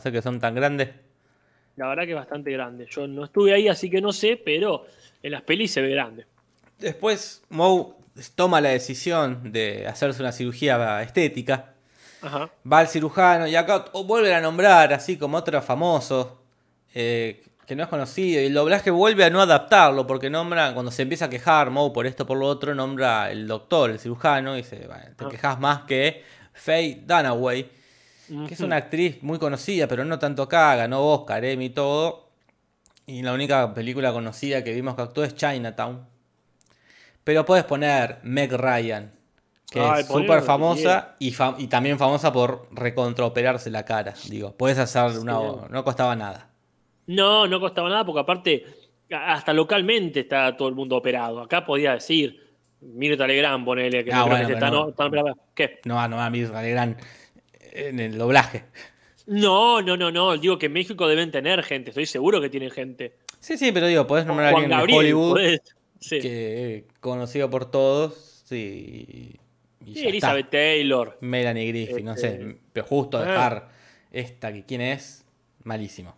S2: Ser que son tan grandes.
S3: La verdad que es bastante grande. Yo no estuve ahí, así que no sé, pero en las pelis se ve grande.
S2: Después, Moe toma la decisión de hacerse una cirugía estética.
S3: Ajá.
S2: Va al cirujano y acá vuelven a nombrar, así como otro famoso, eh, que no es conocido. Y el doblaje vuelve a no adaptarlo, porque nombra, cuando se empieza a quejar Moe por esto por lo otro, nombra el doctor, el cirujano, y dice, bueno, te
S3: Ah.
S2: quejas más que Faye Dunaway, que es una actriz muy conocida, pero no tanto acá, ganó Oscar, Emmy y todo. Y la única película conocida que vimos que actuó es Chinatown. Pero puedes poner Meg Ryan, que
S3: Ay,
S2: es súper famosa y, también famosa por recontraoperarse la cara. Digo, puedes hacer una. No costaba nada.
S3: No, no costaba nada porque aparte, hasta localmente está todo el mundo operado. Acá podía decir, Mirta Legrand, ponele, que
S2: Ah,
S3: no creo
S2: bueno,
S3: que tan-
S2: no.
S3: tan operada. ¿Qué?
S2: No va no Mirta Legrand en el doblaje.
S3: No, no, no, no. Digo que en México deben tener gente. Estoy seguro que tienen gente.
S2: Sí, sí, pero digo, podés nombrar a alguien de
S3: Gabriel,
S2: Hollywood
S3: podés. Sí,
S2: que conocido por todos. Sí. y
S3: Sí,
S2: ya
S3: Elizabeth
S2: está.
S3: Taylor.
S2: Melanie Griffith, no
S3: Este-
S2: sé. Pero justo
S3: Ah.
S2: dejar esta que quién es, malísimo.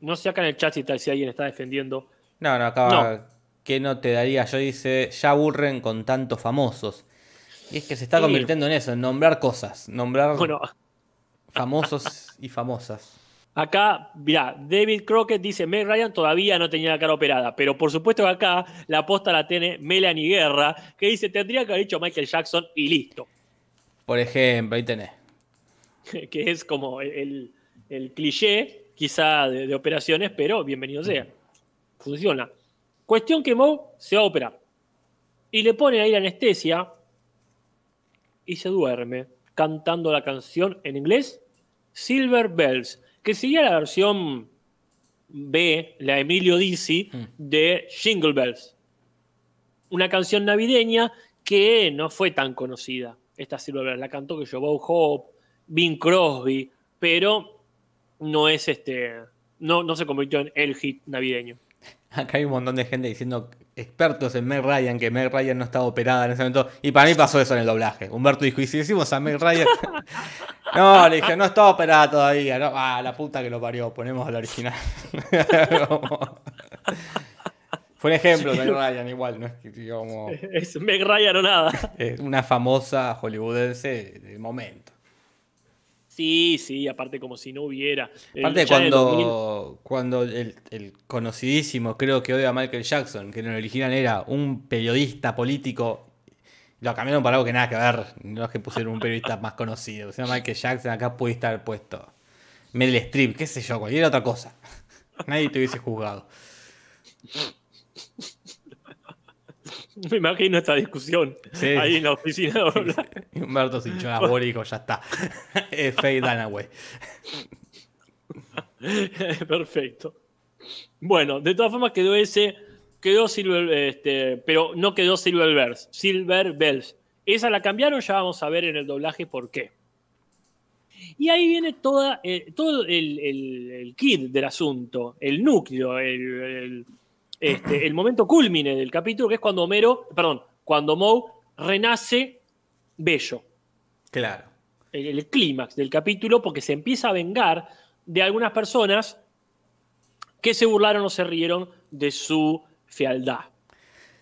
S3: No sé acá en el chat si, está- si alguien está defendiendo.
S2: No, no, acá que no te daría. Yo dice, ya aburren con tantos famosos. Y es que se está
S3: Sí.
S2: convirtiendo en eso, en nombrar cosas, nombrar
S3: Bueno,
S2: famosos y famosas.
S3: Acá, mirá, David Crockett dice, Meg Ryan todavía no tenía la cara operada, pero por supuesto que acá la posta la tiene Melanie Guerra, que dice, tendría que haber dicho Michael Jackson y listo.
S2: Por ejemplo, ahí tenés. <laughs>
S3: que es como el, el cliché, quizá, de, de operaciones, pero bienvenido sea. funciona. Cuestión que Moe se va a operar. Y le pone ahí la anestesia y se duerme cantando la canción en inglés Silver Bells, que sería la versión B, la Emilio Dizzy, de Jingle Bells. Una canción navideña que no fue tan conocida. Esta Silver Bells la cantó que yo, Bob Hope, Bing Crosby, pero no es este. No, no se convirtió en el hit navideño.
S2: Acá hay un montón de gente diciendo expertos en Meg Ryan, que Meg Ryan no estaba operada en ese momento. Y para mí pasó eso en el doblaje. Humberto dijo, ¿y si decimos a Meg Ryan? <laughs> no, le dije, no estaba operada todavía. No, ah, la puta que lo parió, ponemos al original. <laughs> Fue un ejemplo de Ryan igual, no es que digamos...
S3: Es Meg Ryan o nada.
S2: Es una famosa hollywoodense del momento.
S3: Sí, sí, aparte como si no hubiera.
S2: Aparte
S3: en el 2000
S2: cuando, cuando el, el conocidísimo, creo que odia a Michael Jackson, que en el original era un periodista político, lo cambiaron para algo que nada que ver, no es que pusieron un periodista más conocido, o sea, Michael Jackson acá puede estar puesto Meryl Streep, qué sé yo, cualquier otra cosa. Nadie te hubiese juzgado.
S3: Me imagino esta discusión
S2: Sí.
S3: ahí en la oficina.
S2: Y Humberto se hinchó la bola y dijo, ya está. <laughs> es Faye Dunaway. <laughs>
S3: Perfecto. Bueno, de todas formas quedó ese, quedó Silver, este, pero no quedó Silver Bells, Silver Bells. Esa la cambiaron, ya vamos a ver en el doblaje por qué. Y ahí viene toda, eh, todo el, el, el kit del asunto, el núcleo, el, este, el momento culmine del capítulo, que es cuando Homero, perdón, cuando Moe renace bello
S2: Claro.
S3: el clímax del capítulo porque se empieza a vengar de algunas personas que se burlaron o se rieron de su fealdad.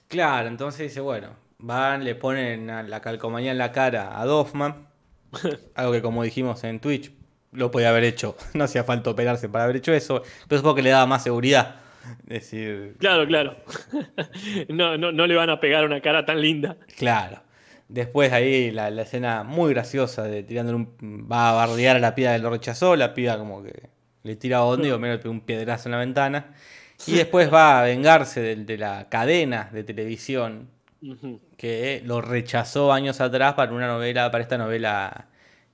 S2: Claro, entonces dice, bueno, van, le ponen a la calcomanía en la cara a Doffman, <laughs> algo que como dijimos en Twitch, lo podía haber hecho, <laughs> no hacía falta operarse para haber hecho eso, pero supongo que le daba más seguridad. Decir,
S3: Claro, claro. <laughs> No, no, no le van a pegar una cara tan linda.
S2: claro. Después ahí la, la escena muy graciosa de tirándole un... Va a bardear a la piba que lo rechazó, la piba como que le tira onda y Homero le pega un piedrazo en la ventana. Y después va a vengarse de, de la cadena de televisión que lo rechazó años atrás para una novela, para esta novela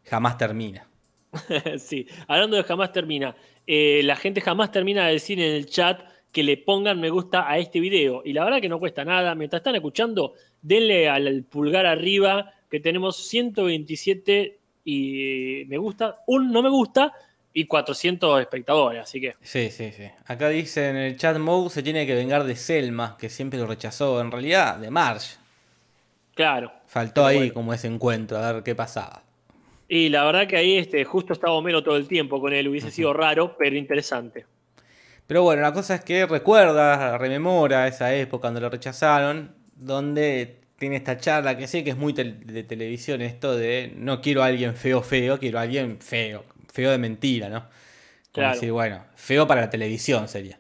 S2: Jamás termina. <laughs>
S3: Sí, hablando de jamás termina, eh, la gente jamás termina de decir en el chat que le pongan me gusta a este video. Y la verdad que no cuesta nada. Mientras están escuchando, denle al pulgar arriba, que tenemos 127 y me gusta, un no me gusta y 400 espectadores. Así que,
S2: Sí, sí, sí. Acá dice en el chat Moe se tiene que vengar de Selma, que siempre lo rechazó. En realidad, de Marge.
S3: claro.
S2: Faltó ahí
S3: bueno.
S2: como ese encuentro, a ver qué pasaba.
S3: Y la verdad que ahí este, justo estaba Homero todo el tiempo con él. Hubiese sido raro, pero interesante.
S2: Pero bueno, la cosa es que recuerda, rememora esa época cuando lo rechazaron, donde tiene esta charla que sé que es muy de televisión esto de no quiero a alguien feo feo, quiero a alguien feo, feo de mentira, ¿no? Como
S3: Claro.
S2: decir, bueno, feo para la televisión sería.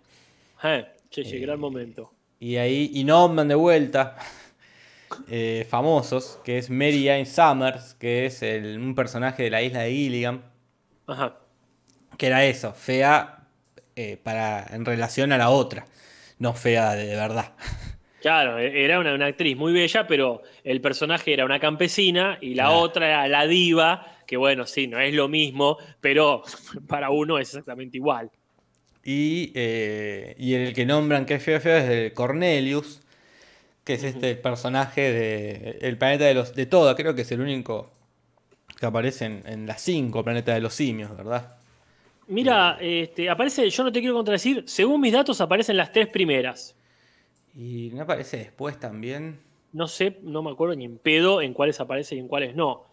S3: Eh, che, che, gran momento.
S2: Y ahí, y nombran de vuelta <laughs> eh, famosos, que es Mary Ann Summers, que es el- un personaje de la isla de Gilligan,
S3: Ajá.
S2: que era eso, fea eh, para, en relación a la otra, no fea de, de verdad. <laughs>
S3: Claro, e- era una, una actriz muy bella, pero el personaje era una campesina y la
S2: Claro.
S3: otra era la diva, que bueno, sí, no es lo mismo, pero <laughs> para uno es exactamente igual.
S2: Y, eh, y el que nombran que es feo feo es el Cornelius, que es este personaje de El planeta de los de todo, creo que es el único que aparece en, en las cinco planetas de los simios, ¿verdad?
S3: Mira, este, aparece, yo no te quiero contradecir, según mis datos aparecen las tres primeras.
S2: Y no aparece después también.
S3: No sé, no me acuerdo ni en pedo en cuáles aparece y en cuáles no.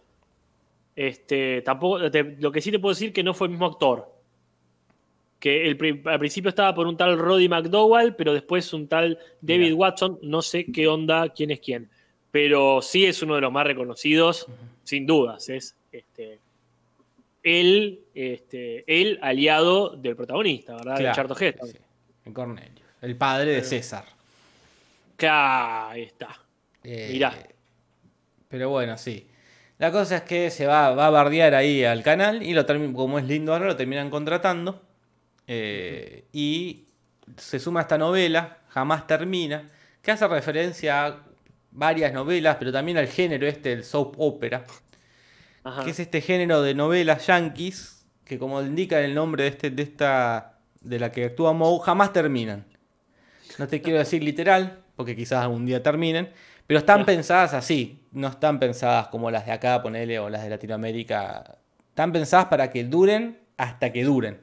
S3: Este, tampoco, te- lo que sí te puedo decir que no fue el mismo actor. Que el, al principio estaba por un tal Roddy McDowell, pero después un tal David. Watson, no sé qué onda, quién es quién. Pero sí es uno de los más reconocidos, sin dudas. Es este, el, este, el aliado del protagonista, ¿verdad? De
S2: sí, el Cornelius. El padre de César.
S3: Claro, ahí está.
S2: Eh,
S3: Mirá.
S2: Pero bueno, sí. La cosa es que se va, va a bardear ahí al canal y lo como es lindo ahora, lo terminan contratando. Eh, y se suma a esta novela, Jamás Termina, que hace referencia a varias novelas, pero también al género este, el soap opera,
S3: Ajá.
S2: que es este género de novelas yankees, que como indica el nombre de, este, de esta de la que actúa Moe, jamás terminan. No te quiero decir literal, porque quizás algún día terminen, pero están pensadas así, no están pensadas como las de acá, ponele, o las de Latinoamérica. Están pensadas para que duren hasta que duren.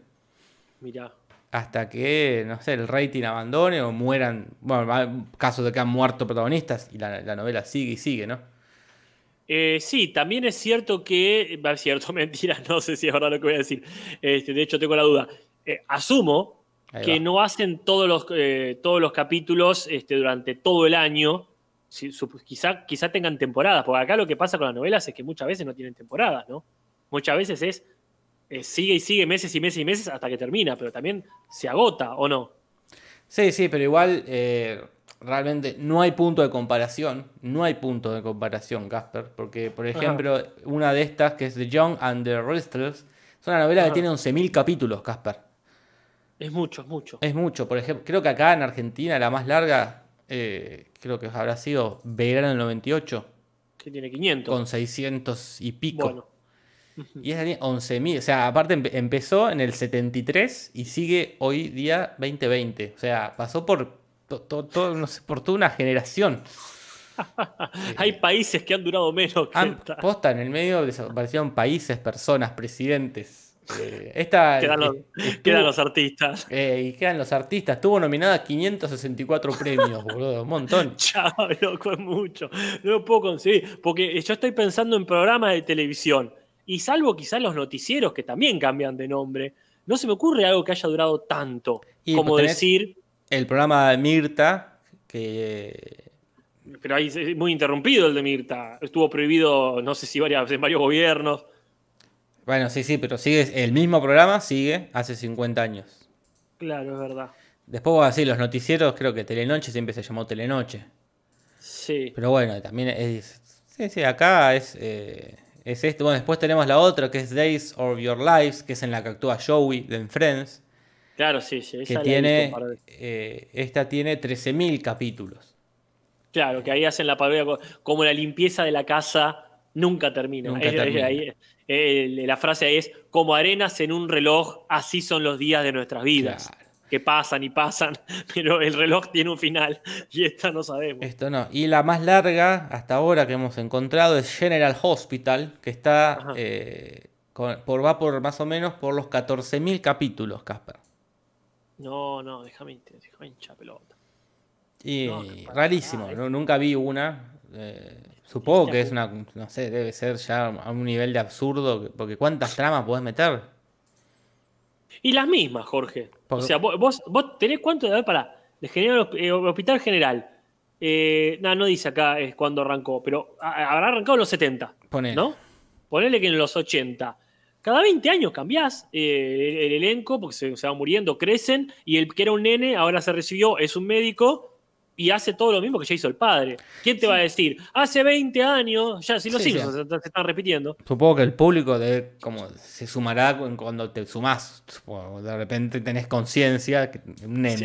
S3: Mirá.
S2: Hasta que, no sé, el rating abandone o mueran. Bueno, hay casos de que han muerto protagonistas y la, la novela sigue y sigue, ¿no?
S3: Eh, sí, también es cierto que. Va, Es cierto, <laughs> mentira, no sé si es verdad lo que voy a decir. Este, de hecho, tengo la duda. Eh, asumo que no hacen todos los, eh, todos los capítulos este, durante todo el año. Si- su- quizá, quizá tengan temporadas, porque acá lo que pasa con las novelas es que muchas veces no tienen temporadas, ¿no? Muchas veces es. eh, sigue y sigue meses y meses y meses hasta que termina, pero también se agota, ¿o no?
S2: Sí, sí, pero igual eh, realmente no hay punto de comparación. No hay punto de comparación, Casper. Porque, por ejemplo, una de estas, que es The Young and the Restless, es una novela
S3: Ajá.
S2: que tiene 11.000 capítulos, Casper.
S3: Es mucho, es mucho.
S2: Es mucho. Por ejemplo, creo que acá en Argentina la más larga, eh, creo que habrá sido Verano del 98,
S3: Que tiene 500.
S2: con 600 y pico.
S3: Bueno, <laughs>
S2: Y tiene 11.000. O sea, aparte empe- empezó en el 73 y sigue hoy día 2020. O sea, pasó por, to- to- to- no sé, por toda una generación. <laughs>
S3: hay países que han durado menos que
S2: Han
S3: esta.
S2: posta en el medio desaparecieron países, personas, presidentes. Eh, esta <laughs>
S3: Quedan los,
S2: estuvo-
S3: quedan los artistas.
S2: eh, y quedan los artistas. Estuvo nominada a 564 premios, <laughs> boludo. Un montón.
S3: Chao, <laughs> loco, es mucho. No lo puedo conseguir. Porque yo estoy pensando en programas de televisión. Y salvo quizás los noticieros que también cambian de nombre, no se me ocurre algo que haya durado tanto.
S2: Y
S3: como decir,
S2: El programa de Mirta, que
S3: pero ahí es muy interrumpido el de Mirta. Estuvo prohibido, no sé si varias, en varios gobiernos.
S2: Bueno, sí, sí, pero sigue el mismo programa, sigue hace 50 años.
S3: Claro, es verdad.
S2: Después voy a decir, los noticieros, creo que Telenoche siempre se llamó Telenoche.
S3: Sí.
S2: Pero bueno, también es. Sí, sí, acá es. eh, es esto. Bueno, después tenemos la otra que es Days of Your Lives, que es en la que actúa Joey de en Friends.
S3: Claro, sí, sí.
S2: Que
S3: esa
S2: tiene. eh, esta tiene 13.000 capítulos.
S3: Claro, que ahí hacen la parodia co- como la limpieza de la casa nunca termina.
S2: Nunca
S3: Es- es-
S2: termina.
S3: ahí, eh, la frase es, como arenas en un reloj, así son los días de nuestras vidas.
S2: Claro.
S3: Que pasan y pasan, <laughs> pero el reloj tiene un final <laughs> y esta no sabemos.
S2: Esto no. Y la más larga hasta ahora que hemos encontrado es General Hospital, que está. Eh, con- por, va por más o menos por los 14.000 capítulos, Casper.
S3: No, no, déjame, déjame hinchar pelota.
S2: Y
S3: No,
S2: rarísimo, ¿no? nunca vi una. eh, supongo que es una, no sé, debe ser ya a un nivel de absurdo, que- porque ¿cuántas tramas podés meter?
S3: Y las mismas, Jorge.
S2: Porque-
S3: O sea, vos, vos, vos tenés cuánto de ver para de general, eh, Hospital General. Eh, no, no dice acá es cuando arrancó, pero habrá arrancado en los 70.
S2: Ponele.
S3: ¿No? Ponele que en los 80. Cada 20 años cambiás eh, el, el elenco porque se, se van muriendo, crecen y el que era un nene ahora se recibió, es un médico y hace todo lo mismo que ya hizo el padre. ¿Quién te va a decir? Hace 20 años, ya si los
S2: Sí,
S3: se, se están repitiendo.
S2: Supongo que el público como se sumará cu- cuando te sumás. Supongo, De repente tenés conciencia, que- un nene.
S3: Sí.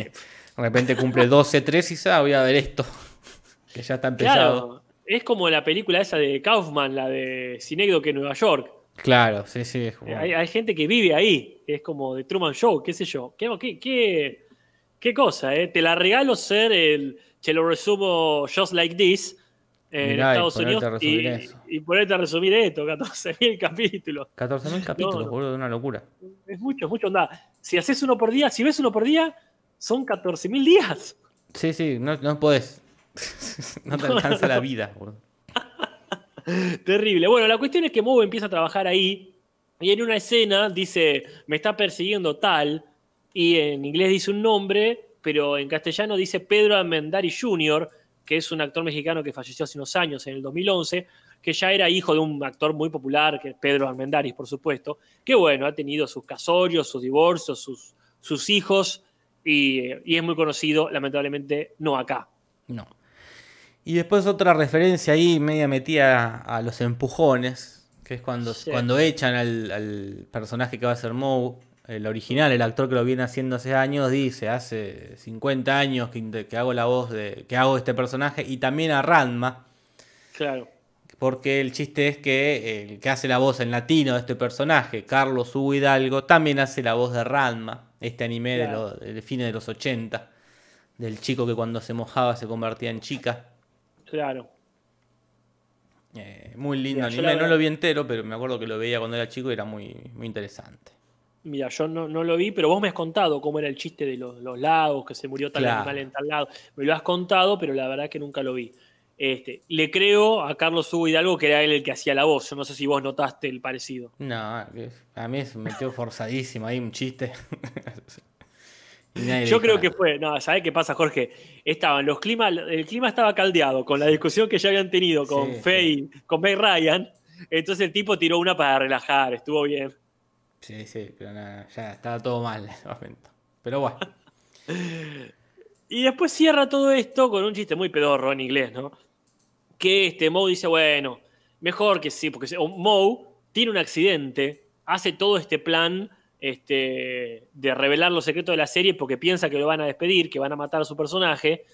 S2: De repente cumple 12, 13 y dice, ah, voy a ver esto. <laughs> que ya está empezado.
S3: Claro, es como la película esa de Kaufman, la de Cinécdoque Nueva York.
S2: Claro, sí, sí. como-
S3: Hay, hay gente que vive ahí, es como de Truman Show, qué sé yo. ¿Qué, qué, qué, qué cosa, eh? Te la regalo ser el, te lo resumo just like this, en
S2: Mirá, y
S3: Estados
S2: ponerte
S3: Unidos y,
S2: eso.
S3: y ponerte a resumir esto, 14.000 <laughs> capítulos.
S2: 14.000 capítulos,
S3: no.
S2: boludo, una locura.
S3: Es mucho, es mucho. Onda. Si haces uno por día, si ves uno por día, son 14.000 días.
S2: Sí, sí, no, no podés. <laughs> no te alcanza la <laughs> vida, boludo.
S3: Terrible. Bueno, la cuestión es que Moe empieza a trabajar ahí y en una escena dice, me está persiguiendo tal, y en inglés dice un nombre, pero en castellano dice Pedro Almendari Jr., que es un actor mexicano que falleció hace unos años, en el 2011, que ya era hijo de un actor muy popular, que es Pedro Almendaris, por supuesto, que bueno, ha tenido sus casorios, sus divorcios, sus, sus hijos, y, y es muy conocido, lamentablemente, no acá.
S2: No. Y después otra referencia ahí media metida a los empujones, que es cuando,
S3: Sí.
S2: cuando echan al, al personaje que va a ser Moe el original, el actor que lo viene haciendo hace años, dice, hace 50 años que, que hago la voz de, que hago este personaje, y también a Ranma.
S3: Claro.
S2: Porque el chiste es que el que hace la voz en latino de este personaje, Carlos Hugo Hidalgo, también hace la voz de Ranma, este anime de,
S3: Claro.
S2: de fines de los 80, del chico que cuando se mojaba se convertía en chica.
S3: Claro.
S2: Eh, muy lindo
S3: Mira,
S2: anime, no lo vi entero, pero me acuerdo que lo veía cuando era chico y era muy, muy interesante.
S3: Mira, yo no, no lo vi, pero vos me has contado cómo era el chiste de los, los lagos, que se murió tal
S2: Claro.
S3: animal en tal lado. Me lo has contado, pero la verdad que nunca lo vi. Este, le creo a Carlos Hugo Hidalgo que era él el que hacía la voz. Yo no sé si vos notaste el parecido.
S2: No, a mí se metió forzadísimo ahí un chiste. <laughs>
S3: Yo creo que fue, no, ¿sabés qué pasa, Jorge? Estaban los climas, el clima estaba caldeado con la discusión que ya habían tenido con
S2: Sí,
S3: Faye, con May Ryan. Entonces el tipo tiró una para relajar, estuvo bien.
S2: Sí, sí, pero nada, ya estaba todo mal en ese momento. Pero bueno, <laughs>
S3: Y después cierra todo esto con un chiste muy pedorro en inglés, ¿no? Que este Moe dice, bueno, mejor que sí, porque Moe tiene un accidente, hace todo este plan este, de revelar los secretos de la serie porque piensa que lo van a despedir, que van a matar a su personaje,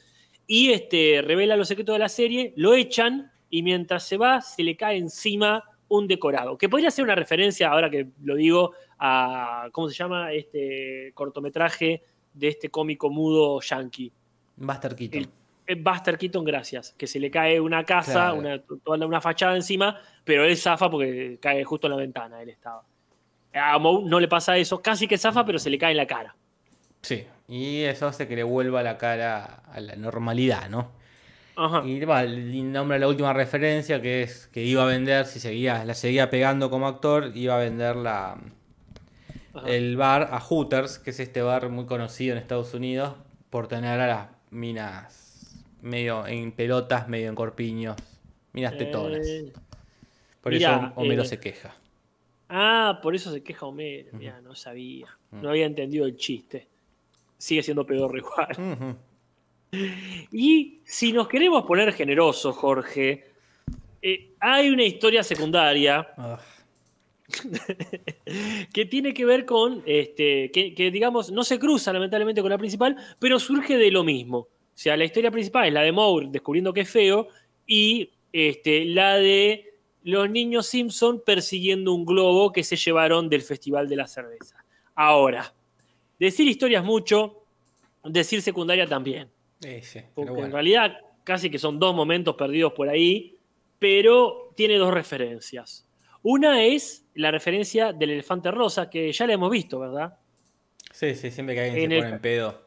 S3: y este, revela los secretos de la serie, lo echan y mientras se va se le cae encima un decorado, que podría ser una referencia, ahora que lo digo, a, ¿cómo se llama? Este cortometraje de este cómico mudo yankee.
S2: Buster Keaton.
S3: El- el Buster Keaton, gracias. Que se le cae una casa,
S2: Claro.
S3: una, toda una fachada encima, pero él zafa porque cae justo en la ventana, él estaba. A Moe no le pasa eso, casi que zafa, pero se le cae en la cara.
S2: Sí, y eso hace que le vuelva la cara a la normalidad, ¿no?
S3: Ajá.
S2: Y y nombra la última referencia que es que iba a vender, si seguía, la seguía pegando como actor, iba a vender la,
S3: Ajá.
S2: el bar a Hooters, que es este bar muy conocido en Estados Unidos, por tener a las minas medio en pelotas, medio en corpiños, minas tetonas.
S3: Eh,
S2: Por
S3: mirá,
S2: eso Homero
S3: eh,
S2: se queja.
S3: ah, por eso se queja Homero. Mira, no sabía. No había entendido el chiste. Sigue siendo pedorro igual.
S2: Ujú.
S3: Y si nos queremos poner generosos, Jorge, eh, hay una historia secundaria
S2: Ah, <laughs>
S3: que tiene que ver con, este, que, que, digamos, no se cruza lamentablemente con la principal, pero surge de lo mismo. O sea, la historia principal es la de Moore descubriendo que es feo y este, la de los niños Simpson persiguiendo un globo que se llevaron del Festival de la Cerveza. Ahora, decir historias mucho, decir secundaria también.
S2: Sí, sí,
S3: Porque
S2: bueno.
S3: en realidad casi que son dos momentos perdidos por ahí, pero tiene dos referencias. Una es la referencia del elefante rosa, que ya la hemos visto, ¿verdad?
S2: Sí, sí, siempre que alguien
S3: en
S2: se
S3: el-
S2: pone en pedo.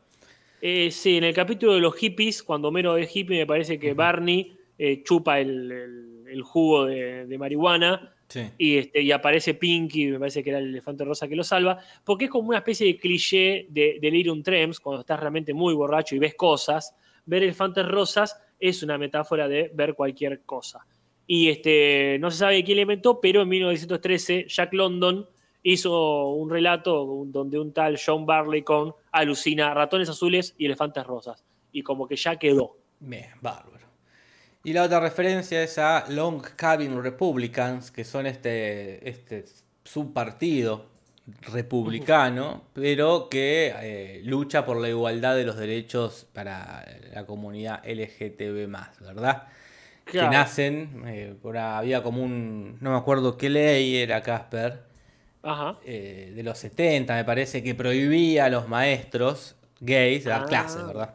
S3: Eh, sí, en el capítulo de los hippies, cuando Homero es hippie, me parece que Barney eh, chupa el, el- el jugo de, de marihuana
S2: Sí.
S3: y, este, y aparece Pinky, me parece que era el elefante rosa que lo salva, porque es como una especie de cliché de delirium tremens, cuando estás realmente muy borracho y ves cosas, ver elefantes rosas es una metáfora de ver cualquier cosa. Y este, no se sabe quién le inventó, pero en 1913 Jack London hizo un relato donde un tal John Barleycorn alucina ratones azules y elefantes rosas. Y como que ya quedó.
S2: Bien, bárbaro. Y la otra referencia es a Long Cabin Republicans, que son este, este subpartido republicano, pero que eh, lucha por la igualdad de los derechos para la comunidad LGTB, ¿verdad? Que nacen, eh, por había como un. No me acuerdo qué ley era Casper,
S3: Ajá.
S2: eh, de los 70, me parece, que prohibía a los maestros gays dar
S3: Ah.
S2: clases, ¿verdad?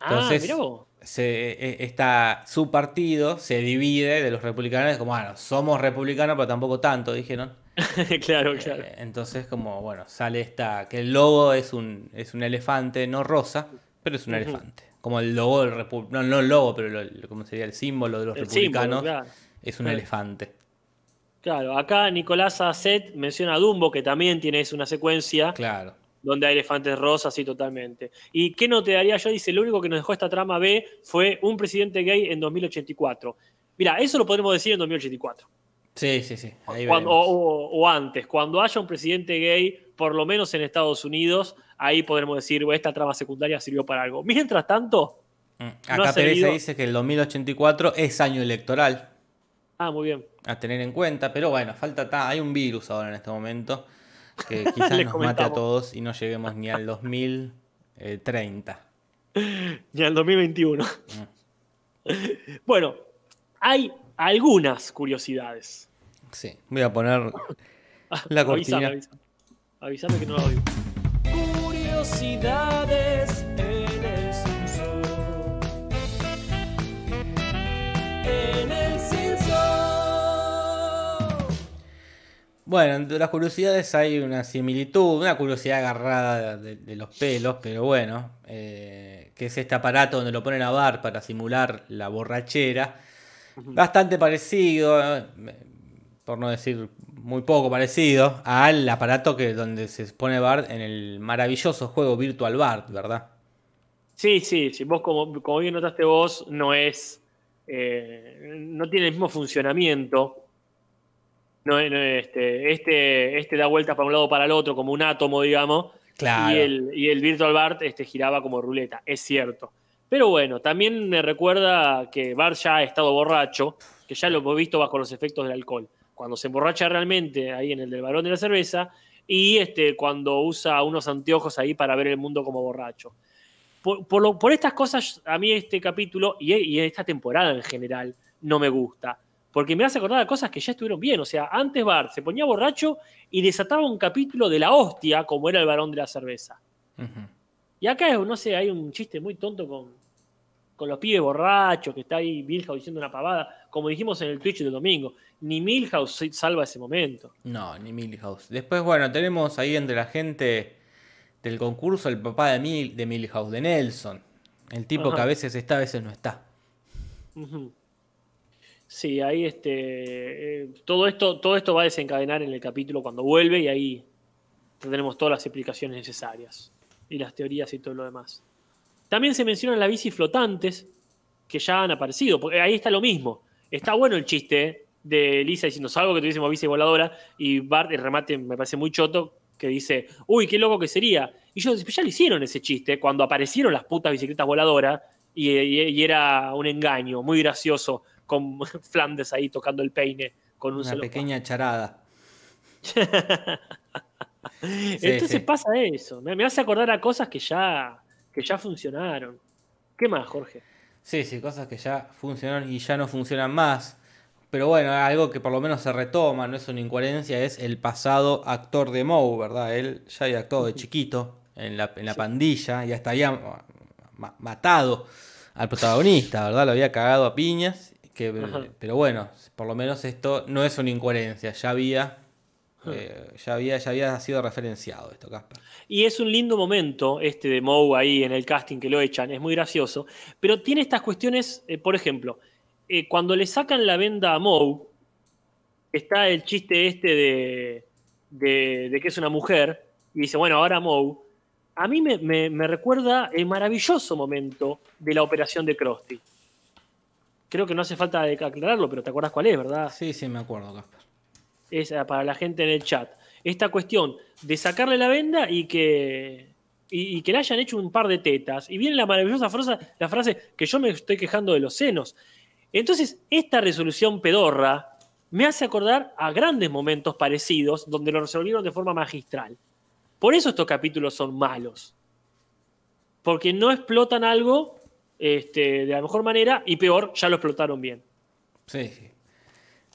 S3: ah, mirá vos.
S2: Se, e- esta, su partido se divide de los republicanos, como, bueno, somos republicanos, pero tampoco tanto, dijeron.
S3: claro, <laughs> claro.
S2: Eh, entonces, como, bueno, sale esta, que el logo es un, es un elefante, no rosa, pero es un elefante. Como el logo del republicano, no, no el logo, pero lo- como sería el símbolo de los
S3: El símbolo,
S2: republicanos,
S3: claro.
S2: es un elefante.
S3: Claro, acá Nicolás Asset menciona a Dumbo, que también tiene una secuencia
S2: Claro.
S3: Donde hay elefantes rosas, sí, totalmente. ¿Y qué no te daría yo? Dice, lo único que nos dejó esta trama B fue un presidente gay en 2084. Mira, eso lo podemos decir en 2084.
S2: Sí, sí, sí. Ahí
S3: Cuando- o, antes, cuando haya un presidente gay, por lo menos en Estados Unidos, ahí podremos decir, "Bueno, esta trama secundaria sirvió para algo. Mientras tanto,
S2: Mm. Acá Teresa dice que el 2084 es año electoral.
S3: ah, muy bien.
S2: a tener en cuenta, pero bueno, falta ta- hay un virus ahora en este momento. Que <laughs> quizás nos mate a todos y no lleguemos ni al 2030.
S3: Ya el 2021.
S2: Mm.
S3: bueno, hay algunas curiosidades.
S2: Sí, voy a poner <laughs> la cortina.
S3: avísame. Avísame que no la oigo.
S1: Curiosidades
S2: Bueno, entre las curiosidades hay una similitud, una curiosidad agarrada de, de los pelos, pero bueno, eh, que es este aparato donde lo ponen a bar para simular la borrachera. Bastante parecido, eh, por no decir muy poco parecido, al aparato que donde se pone Bart en el maravilloso juego Virtual Bart, ¿verdad?
S3: Sí, sí, sí. Vos, como, como bien notaste vos, no es. eh, no tiene el mismo funcionamiento. No, no es este, este, este da vueltas para un lado o para el otro, como un átomo, digamos.
S2: Claro.
S3: Y el, y el Virtual Bart este, giraba como ruleta, es cierto. Pero bueno, también me recuerda que Bart ya ha estado borracho, que ya lo hemos visto bajo los efectos del alcohol. Cuando se emborracha realmente, ahí en el del varón de la cerveza, y este, cuando usa unos anteojos ahí para ver el mundo como borracho. Por, por lo- por estas cosas, a mí este capítulo y, y esta temporada en general no me gusta. Porque me hace acordar de cosas que ya estuvieron bien. O sea, antes Bart se ponía borracho y desataba un capítulo de la hostia, como era el varón de la cerveza. Y acá, no sé, hay un chiste muy tonto con, con los pibes borrachos, que está ahí Milhouse diciendo una pavada, como dijimos en el Twitch del domingo. Ni Milhouse se- salva ese momento.
S2: No, ni Milhouse. Después, bueno, tenemos ahí entre la gente del concurso el papá de, Mil, de Milhouse, de Nelson. El tipo
S3: Ajá.
S2: que a veces está, a veces no está.
S3: Sí, ahí este, eh, todo, esto, todo esto va a desencadenar en el capítulo cuando vuelve y ahí tendremos todas las explicaciones necesarias y las teorías y todo lo demás. También se mencionan las bicis flotantes que ya han aparecido, porque ahí está lo mismo. Está bueno el chiste ¿eh? de Lisa diciendo, salvo que tuviésemos bici voladora y Bart, el remate me parece muy choto, que dice, uy, qué loco que sería. Y yo, ya le hicieron ese chiste cuando aparecieron las putas bicicletas voladoras y era un engaño muy gracioso con <laughs> Flandes ahí tocando el peine con un
S2: Una
S3: solo
S2: pequeña charada. <laughs>
S3: Entonces
S2: sí.
S3: pasa eso. Me, me hace acordar a cosas que ya, que ya funcionaron. ¿Qué más, Jorge?
S2: Sí, sí, cosas que ya funcionan y ya no funcionan más. Pero bueno, algo que por lo menos se retoma, no es una incoherencia, es el pasado actor de Moe, ¿verdad? Él ya había actuado de chiquito en la, en la pandilla y hasta había ma- ma- matado al protagonista, ¿verdad? Lo había cagado a piñas. Que, pero bueno, por lo menos esto no es una incoherencia, ya había, eh, ya había, ya había sido referenciado esto, Casper.
S3: Y es un lindo momento este de Moe ahí en el casting que lo echan, es muy gracioso. Pero tiene estas cuestiones, eh, por ejemplo, eh, cuando le sacan la venda a Moe, está el chiste este de, de- de que es una mujer, y dice, bueno, ahora Moe. A mí me, me- me recuerda el maravilloso momento de la operación de Krusty. Creo que no hace falta aclararlo, pero te acuerdas cuál es, ¿verdad?
S2: Sí, sí, me acuerdo, Casper.
S3: es eh, para la gente en el chat. Esta cuestión de sacarle la venda y que, y, y que le hayan hecho un par de tetas. Y viene la maravillosa frase, la frase que yo me estoy quejando de los senos. Entonces, esta resolución pedorra me hace acordar a grandes momentos parecidos donde lo resolvieron de forma magistral. Por eso estos capítulos son malos. Porque no explotan algo este, de la mejor manera y peor, ya lo explotaron bien.
S2: Sí, sí.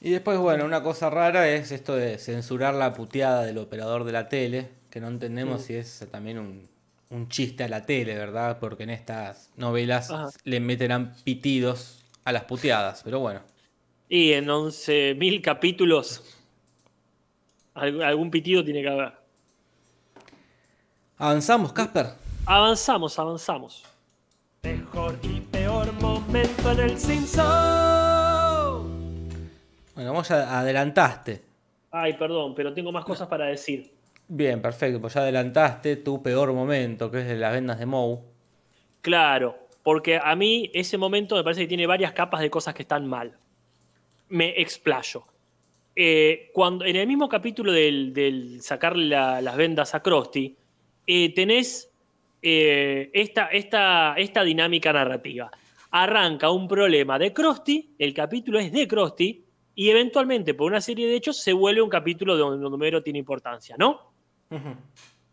S2: Y después, bueno, una cosa rara es esto de censurar la puteada del operador de la tele, que no entendemos si es también un, un chiste a la tele, ¿verdad? Porque en estas novelas
S3: Ajá.
S2: le meterán pitidos a las puteadas, pero bueno.
S3: Y en 11.000 capítulos, alg- algún pitido tiene que haber.
S2: ¿Avanzamos, Casper?
S3: Avanzamos, avanzamos.
S1: Mejor y peor momento en el Simpson.
S2: Bueno, vos adelantaste.
S3: Ay, perdón, pero tengo más cosas para decir.
S2: Bien, perfecto, pues ya adelantaste tu peor momento, que es de las vendas de Moe.
S3: Claro, porque a mí ese momento me parece que tiene varias capas de cosas que están mal. Me explayo. Eh, cuando, en el mismo capítulo del, del sacarle la- las vendas a Krusty, eh, tenés eh, esta, esta, esta dinámica narrativa. Arranca un problema de Krusty, el capítulo es de Krusty, y eventualmente, por una serie de hechos, se vuelve un capítulo donde Homero tiene importancia, ¿no?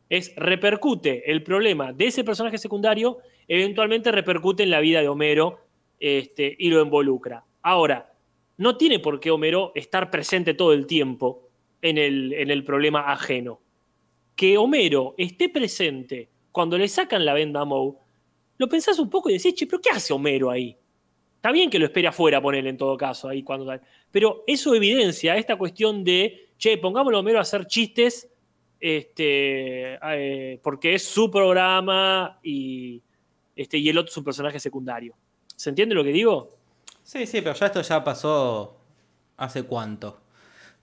S3: Es repercute el problema de ese personaje secundario, eventualmente repercute en la vida de Homero este, y lo involucra. Ahora, no tiene por qué Homero estar presente todo el tiempo en el, en el problema ajeno. Que Homero esté presente cuando le sacan la venda a Moe, lo pensás un poco y decís, che, pero ¿qué hace Homero ahí? Está bien que lo espere afuera, ponerle en todo caso, ahí cuando. Pero eso evidencia esta cuestión de, che, pongámoslo a Homero a hacer chistes, este, eh, porque es su programa y, este, y el otro es un personaje secundario. ¿Se entiende lo que digo?
S2: Sí, sí, pero ya esto ya pasó hace cuánto.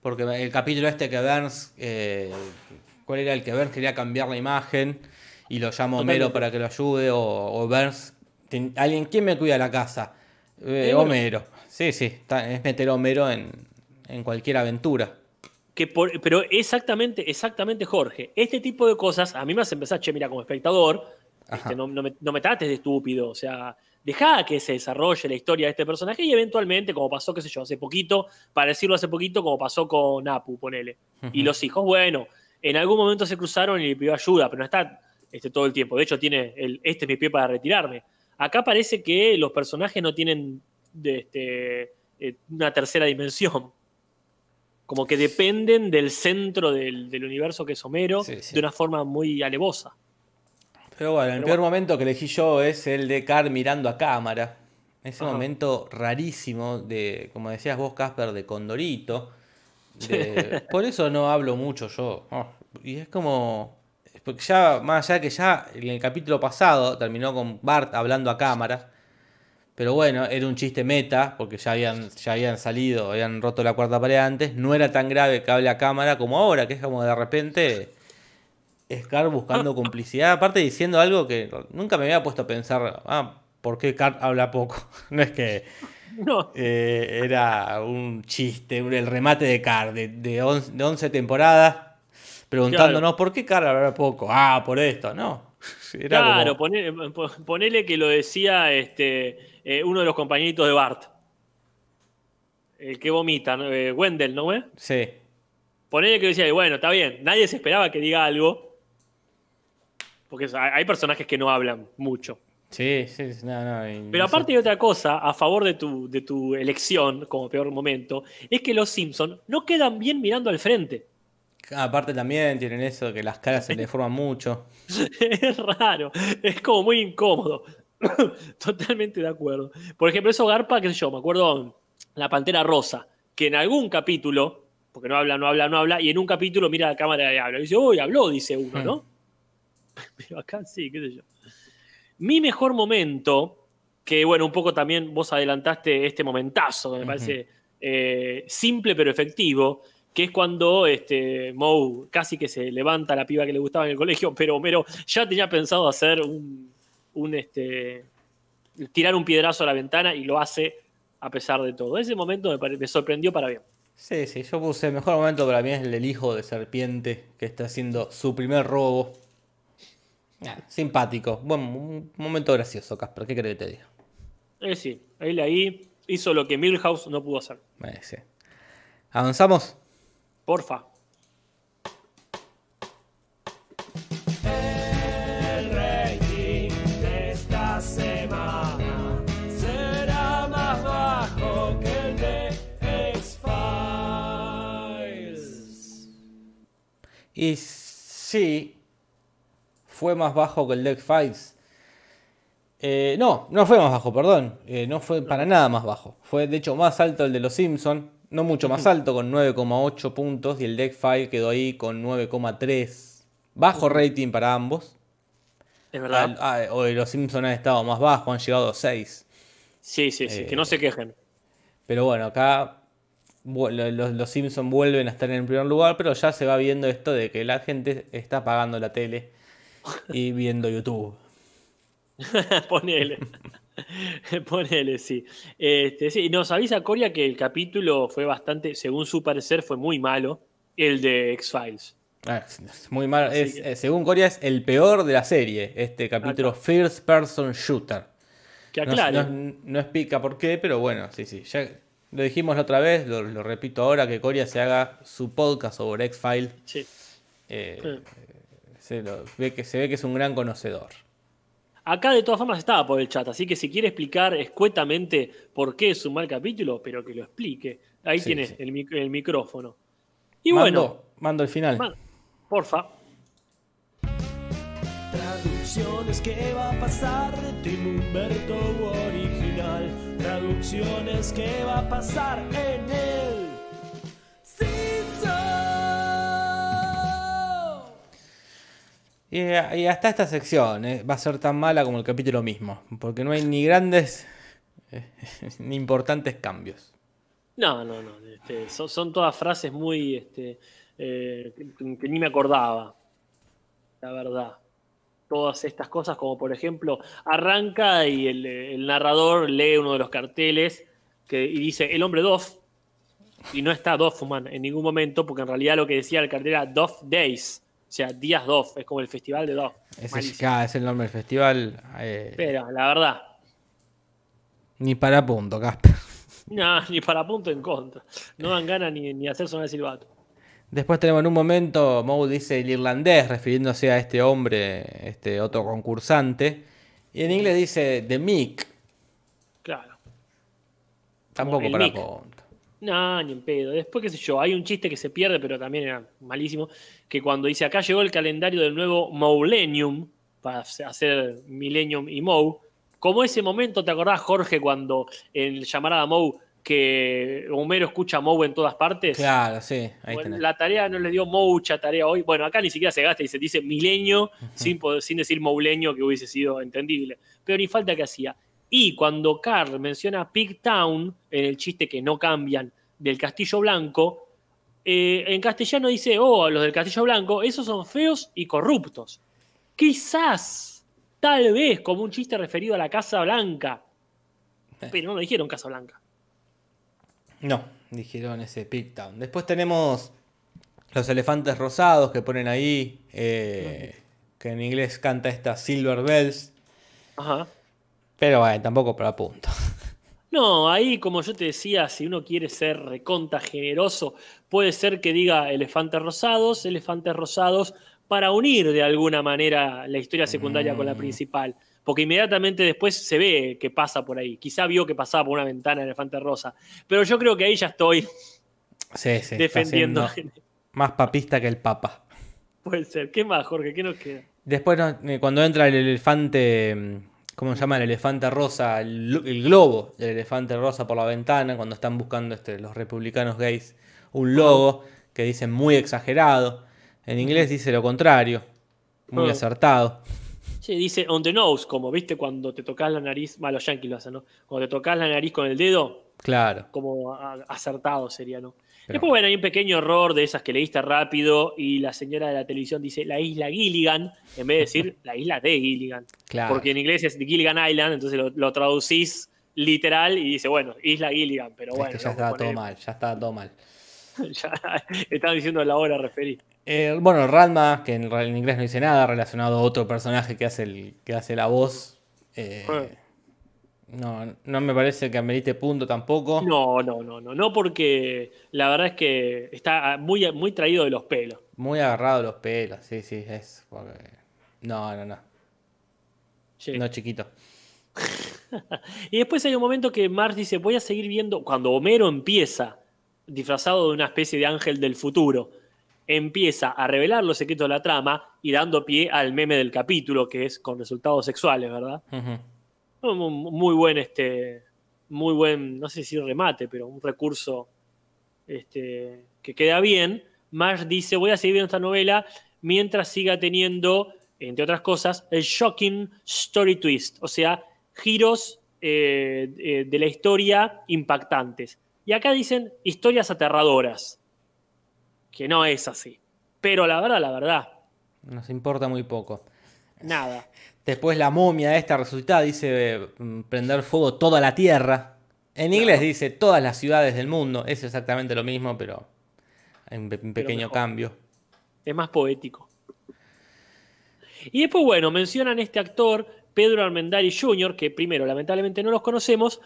S2: Porque el capítulo este que Burns, eh, ¿cuál era el que Burns quería cambiar la imagen y lo Homero
S3: Totalmente.
S2: para que lo ayude? O, o Burns, ten- alguien, ¿quién me cuida la casa? Eh,
S3: Eh.
S2: Homero. Sí, sí, está- es meter a Homero en, en cualquier aventura.
S3: Que por- pero exactamente, exactamente, Jorge. Este tipo de cosas a mí me hace empezar, che, mira, como espectador, este, no, no me, no me trates de estúpido. O sea, dejá que se desarrolle la historia de este personaje y eventualmente, como pasó, qué sé yo, hace poquito, para decirlo hace poquito, como pasó con Apu, ponele. Y los hijos, bueno, en algún momento se cruzaron y le pidió ayuda, pero no está este, todo el tiempo. De hecho, tiene el, este es mi pie para retirarme. Acá parece que los personajes no tienen de, este, eh, una tercera dimensión. Como que dependen del centro del, del universo que es Homero
S2: Sí, sí.
S3: de una forma muy alevosa.
S2: Pero bueno, el
S3: Pero
S2: peor
S3: bueno.
S2: momento que elegí yo es el de Car mirando a cámara. Ese
S3: Ajá.
S2: momento rarísimo de, como decías vos, Casper, de Condorito. De- por eso no hablo mucho yo. Oh, y es como. Porque ya, más allá de que ya en el capítulo pasado terminó con Bart hablando a cámara. Pero bueno, era un chiste meta, porque ya habían, ya habían salido, habían roto la cuarta pared antes. No era tan grave que hable a cámara como ahora, que es como de repente. Scar buscando complicidad, aparte diciendo algo que nunca me había puesto a pensar, ah, ¿por qué Car habla poco? <laughs> No es que
S3: No,
S2: eh, era un chiste, el remate de Car de, de 11 temporadas, preguntándonos por qué Car habla poco. Ah, por esto, no. <laughs> Era
S3: claro,
S2: como-
S3: po- ponele que lo decía este, eh, uno de los compañeritos de Bart. El que vomita. Eh, Wendell, ¿no? güey?
S2: Sí,
S3: Ponele que decía, bueno, está bien, nadie se esperaba que diga algo. Porque hay personajes que no hablan mucho.
S2: sí, sí, no, no,
S3: Pero aparte hay otra cosa, a favor de tu, de tu elección como peor momento, es que los Simpsons no quedan bien mirando al frente.
S2: Aparte también tienen eso, que las caras se deforman mucho. <laughs>
S3: es raro, es como muy incómodo. <coughs> Totalmente de acuerdo. Por ejemplo, eso Garpa, qué sé yo, me acuerdo la Pantera Rosa, que en algún capítulo, porque no habla, no habla, no habla, y en un capítulo mira a la cámara y habla. Y dice, uy, habló, dice uno, ¿no? <laughs> Pero acá sí, qué sé yo. Mi mejor momento, que bueno, un poco también vos adelantaste este momentazo, que me parece eh, simple pero efectivo, que es cuando este, Moe casi que se levanta a la piba que le gustaba en el colegio, pero Homero ya tenía pensado hacer un, un, este, tirar un piedrazo a la ventana y lo hace a pesar de todo. Ese momento me, sorprendió para bien.
S2: Sí, sí, yo puse el mejor momento para mí es el del hijo de serpiente que está haciendo su primer robo. Ah, simpático, buen un momento gracioso, Casper, ¿qué crees que te diga?
S3: Eh, sí, él ahí hizo lo que Milhouse no pudo hacer.
S2: Eh, sí. ¿Avanzamos?
S3: Porfa.
S1: El rating de esta semana será más bajo que el de X-Files.
S2: Y sí, fue más bajo que el Deck Files. Eh, no, no fue más bajo, perdón. Eh, no fue para nada más bajo. Fue de hecho más alto el de los Simpsons. No mucho más alto, con 9,8 puntos. Y el Deck File quedó ahí con 9,3. Bajo rating para ambos.
S3: Es verdad.
S2: Ah, ah, los Simpsons han estado más bajo, han llegado a 6.
S3: sí, sí, sí.
S2: eh,
S3: que no se quejen.
S2: Pero bueno, acá los, los Simpsons vuelven a estar en el primer lugar, pero ya se va viendo esto de que la gente está apagando la tele y viendo YouTube. <laughs>
S3: Ponele. <laughs> <laughs> Ponele, sí. Este, sí. Nos avisa Coria que el capítulo fue bastante, según su parecer, fue muy malo. El de X-Files.
S2: Ah, <laughs> muy mal.
S3: Así
S2: es-
S3: que-
S2: eh, según Corea es el peor de la serie, este capítulo First Person Shooter.
S3: Que aclare.
S2: no- no explica por qué, pero bueno, sí, sí. Ya lo dijimos la otra vez, lo, lo repito ahora, que Corea se haga su podcast sobre X-File.
S3: Sí.
S2: eh, se, lo- ve que, se ve que es un gran conocedor.
S3: Acá de todas formas estaba por el chat, así que si quiere explicar escuetamente por qué es un mal capítulo, pero que lo explique. Ahí
S2: Sí,
S3: tiene
S2: sí.
S3: El, mic- el micrófono. Y
S2: mando,
S3: bueno,
S2: mando el final.
S3: man, porfa.
S1: Traducciones, ¿qué va a pasar? Tim Humberto original. Traducciones, ¿qué va a pasar en el
S2: Y, hasta esta sección eh, va a ser tan mala como el capítulo mismo, porque no hay ni grandes eh, <laughs> ni importantes cambios.
S3: No, no, no. este, son, son todas frases muy. Este, eh, que, que ni me acordaba. La verdad. Todas estas cosas, como por ejemplo, arranca y el, el narrador lee uno de los carteles que, y dice el hombre Doff. Y no está Doffman en ningún momento, porque en realidad lo que decía el cartel era Doff Days. O sea, días Doff. Es como el festival de
S2: ya es el nombre del festival. eh,
S3: Pero, la verdad,
S2: ni para punto, Casper. <laughs>
S3: no, ni para punto en contra. No dan ganas ni, ni hacer sonar el silbato.
S2: Después tenemos en un momento, Moe dice el irlandés, refiriéndose a este hombre, este otro concursante. Y en inglés dice The Mick,
S3: Claro.
S2: tampoco para
S3: Mick.
S2: punto.
S3: No, ni en pedo. Después, qué sé yo, hay un chiste que se pierde, pero también era malísimo, que cuando dice acá llegó el calendario del nuevo Moulenium, para hacer Millennium y Mou, como ese momento, ¿te acordás, Jorge, cuando en llamarada Mou, que Homero escucha a Mou en todas partes?
S2: Claro, sí, ahí
S3: Bueno, la tarea no le dio mucha tarea hoy. Bueno, acá ni siquiera se gasta y se dice milenio sin, poder- sin decir mouleño, que hubiese sido entendible. Pero ni falta que hacía. Y cuando Carl menciona Pigtown, en el chiste que no cambian del Castillo Blanco, eh, en castellano dice, oh, los del Castillo Blanco, esos son feos y corruptos. Quizás, tal vez, como un chiste referido a la Casa Blanca. Pero no lo dijeron Casa Blanca.
S2: No, dijeron ese Pigtown. Después tenemos los elefantes rosados que ponen ahí, eh, que en inglés canta esta Silver Bells.
S3: Ajá.
S2: Pero bueno, tampoco para punto.
S3: No, ahí como yo te decía, si uno quiere ser reconta generoso, puede ser que diga elefantes rosados, elefantes rosados, para unir de alguna manera la historia secundaria con la principal. Porque inmediatamente después se ve que pasa por ahí. Quizá vio que pasaba por una ventana el elefante rosa. Pero yo creo que ahí ya estoy
S2: Sí, sí. está
S3: defendiendo.
S2: Más papista que el papa. <laughs>
S3: Puede ser. ¿Qué más, Jorge? ¿Qué nos queda?
S2: Después, eh, cuando entra el elefante, mm, ¿cómo se llama? El elefante rosa, el, el globo del elefante rosa por la ventana, cuando están buscando este, los republicanos gays un logo que dicen muy exagerado. En inglés dice lo contrario, muy
S3: Ah.
S2: acertado.
S3: Sí, dice on the nose, como viste cuando te tocas la nariz, bueno, los yankees lo hacen, ¿no? Cuando te tocas la nariz con el dedo,
S2: Claro.
S3: como acertado sería, ¿no?
S2: Pero-
S3: Después, bueno, hay un pequeño error de esas que leíste rápido y la señora de la televisión dice la isla Gilligan en vez de decir <laughs> la isla de Gilligan.
S2: Claro.
S3: Porque en inglés es Gilligan Island, entonces lo, lo traducís literal y dice, bueno, isla Gilligan, pero
S2: Es
S3: bueno.
S2: que ya estaba todo mal, ya estaba todo mal. <laughs>
S3: ya estaban diciendo la hora referí.
S2: Eh, bueno, Ranma, que en, en inglés no dice nada, relacionado a otro personaje que hace, el, que hace la voz. eh,
S3: Ah.
S2: no, no me parece que amerite punto tampoco.
S3: No, no, no, no, no, porque la verdad es que está muy, muy traído de los pelos.
S2: Muy agarrado los pelos, sí, sí, es. porque- No, no, no.
S3: Sí.
S2: No, chiquito. <laughs>
S3: Y después hay un momento que Marge dice, voy a seguir viendo, cuando Homero empieza, disfrazado de una especie de ángel del futuro, empieza a revelar los secretos de la trama y dando pie al meme del capítulo, que es con resultados sexuales, ¿verdad?
S2: Ujú.
S3: Muy, muy buen, este, muy buen, no sé si remate, pero un recurso este, que queda bien. Marge dice, voy a seguir viendo esta novela mientras siga teniendo, entre otras cosas, el shocking story twist, o sea, giros eh, eh, de la historia impactantes. Y acá dicen historias aterradoras, que no es así. Pero la verdad, la verdad,
S2: Nos importa muy poco.
S3: nada.
S2: Después la momia esta resucitada dice mm, prender fuego toda la tierra. En inglés dice todas las ciudades del mundo. Es exactamente lo mismo, pero hay un, pe- un pequeño cambio.
S3: Es más poético. Y después, bueno, mencionan este actor, Pedro Armendari Jr., que primero, lamentablemente no los conocemos,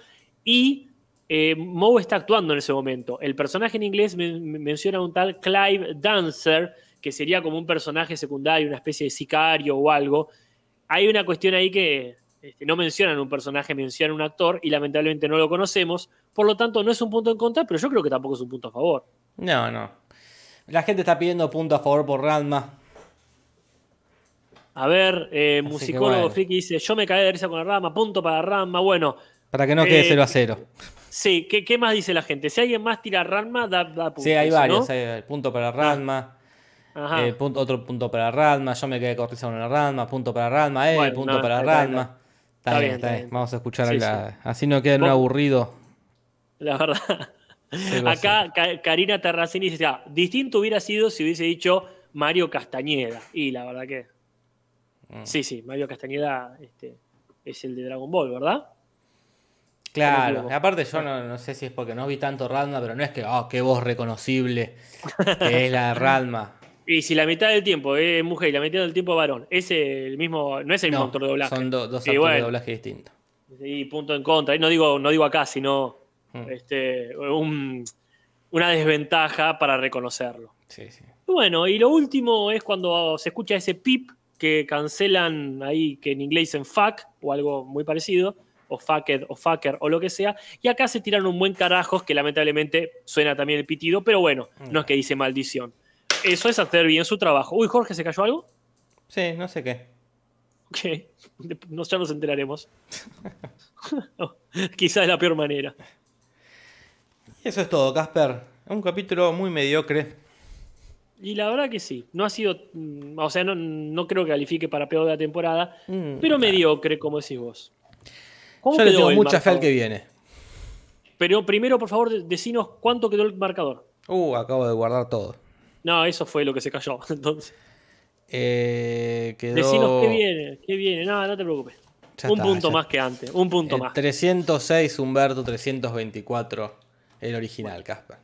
S3: y eh, Moe está actuando en ese momento. El personaje en inglés men- men- menciona a un tal Clive Dancer, que sería como un personaje secundario, una especie de sicario o algo. Hay una cuestión ahí que este, no mencionan un personaje, mencionan un actor y lamentablemente no lo conocemos. Por lo tanto, no es un punto en contra, pero yo creo que tampoco es un punto a favor.
S2: No, no. La gente está pidiendo punto a favor por Ranma.
S3: A ver, eh, musicólogo
S2: bueno.
S3: friki dice, yo me caí de risa con la rama, punto para Rama. Bueno,
S2: Para que no quede
S3: Eh,
S2: 0 a 0.
S3: Sí, ¿qué, qué más dice la gente? Si alguien más tira Rama, da, da punto.
S2: Sí, hay
S3: ¿no?
S2: varios. Hay punto para Ranma.
S3: Ajá.
S2: eh, punto- otro punto para Ranma. Yo me quedé con la Ranma. Punto para Ranma. Eh,
S3: Bueno,
S2: punto
S3: no,
S2: para
S3: está
S2: Ranma.
S3: está
S2: Está,
S3: bien, está bien.
S2: bien. Vamos a escuchar
S3: Sí,
S2: la- Así no queda en un aburrido. <laughs>
S3: La verdad. Acá Karina Terracini dice, ah, distinto hubiera sido si hubiese dicho Mario Castañeda. Y la verdad que...
S2: Mm.
S3: Sí, sí, Mario Castañeda este, es el de Dragon Ball, ¿verdad?
S2: Claro, aparte yo no, no sé si es porque no vi tanto Ranma, pero no es que, oh, qué voz reconocible que es la <laughs> de Ranma.
S3: Y si la mitad del tiempo es mujer y la mitad del tiempo es varón, es el mismo, no es el mismo
S2: No,
S3: actor de doblaje.
S2: son do- dos actores
S3: bueno.
S2: de doblaje distintos.
S3: Y punto en contra. Y no digo, no digo acá, sino
S2: Mm.
S3: este, un- una desventaja para reconocerlo.
S2: Sí, sí.
S3: Bueno, y lo último es cuando se escucha ese pip que cancelan ahí, que en inglés dicen fuck o algo muy parecido, o fucked o fucker o lo que sea, y acá se tiran un buen carajos que lamentablemente suena también el pitido, pero bueno, no es que dice maldición. Eso es hacer bien su trabajo. Uy, Jorge, ¿se cayó algo?
S2: Sí, no sé qué.
S3: Ok, <laughs> no, ya nos enteraremos. <laughs> No, quizás de la peor manera.
S2: Y eso es todo, Casper. Un capítulo muy mediocre.
S3: Y la verdad que sí, no ha sido, mm, o sea, no, no creo que califique para peor de la temporada,
S2: Mm,
S3: pero mediocre, como decís vos. ¿Cómo
S2: Yo le tengo mucha fe al que viene.
S3: Pero primero, por favor, de- decinos cuánto quedó el marcador.
S2: Uh, acabo de guardar todo.
S3: No, eso fue lo que se cayó. <laughs> Entonces,
S2: Eh, quedó...
S3: decinos qué viene, qué viene. No, no te preocupes.
S2: Ya
S3: un
S2: está,
S3: punto
S2: ya
S3: más que antes, un punto
S2: Eh,
S3: más.
S2: 306 Humberto, 324 el original, Casper.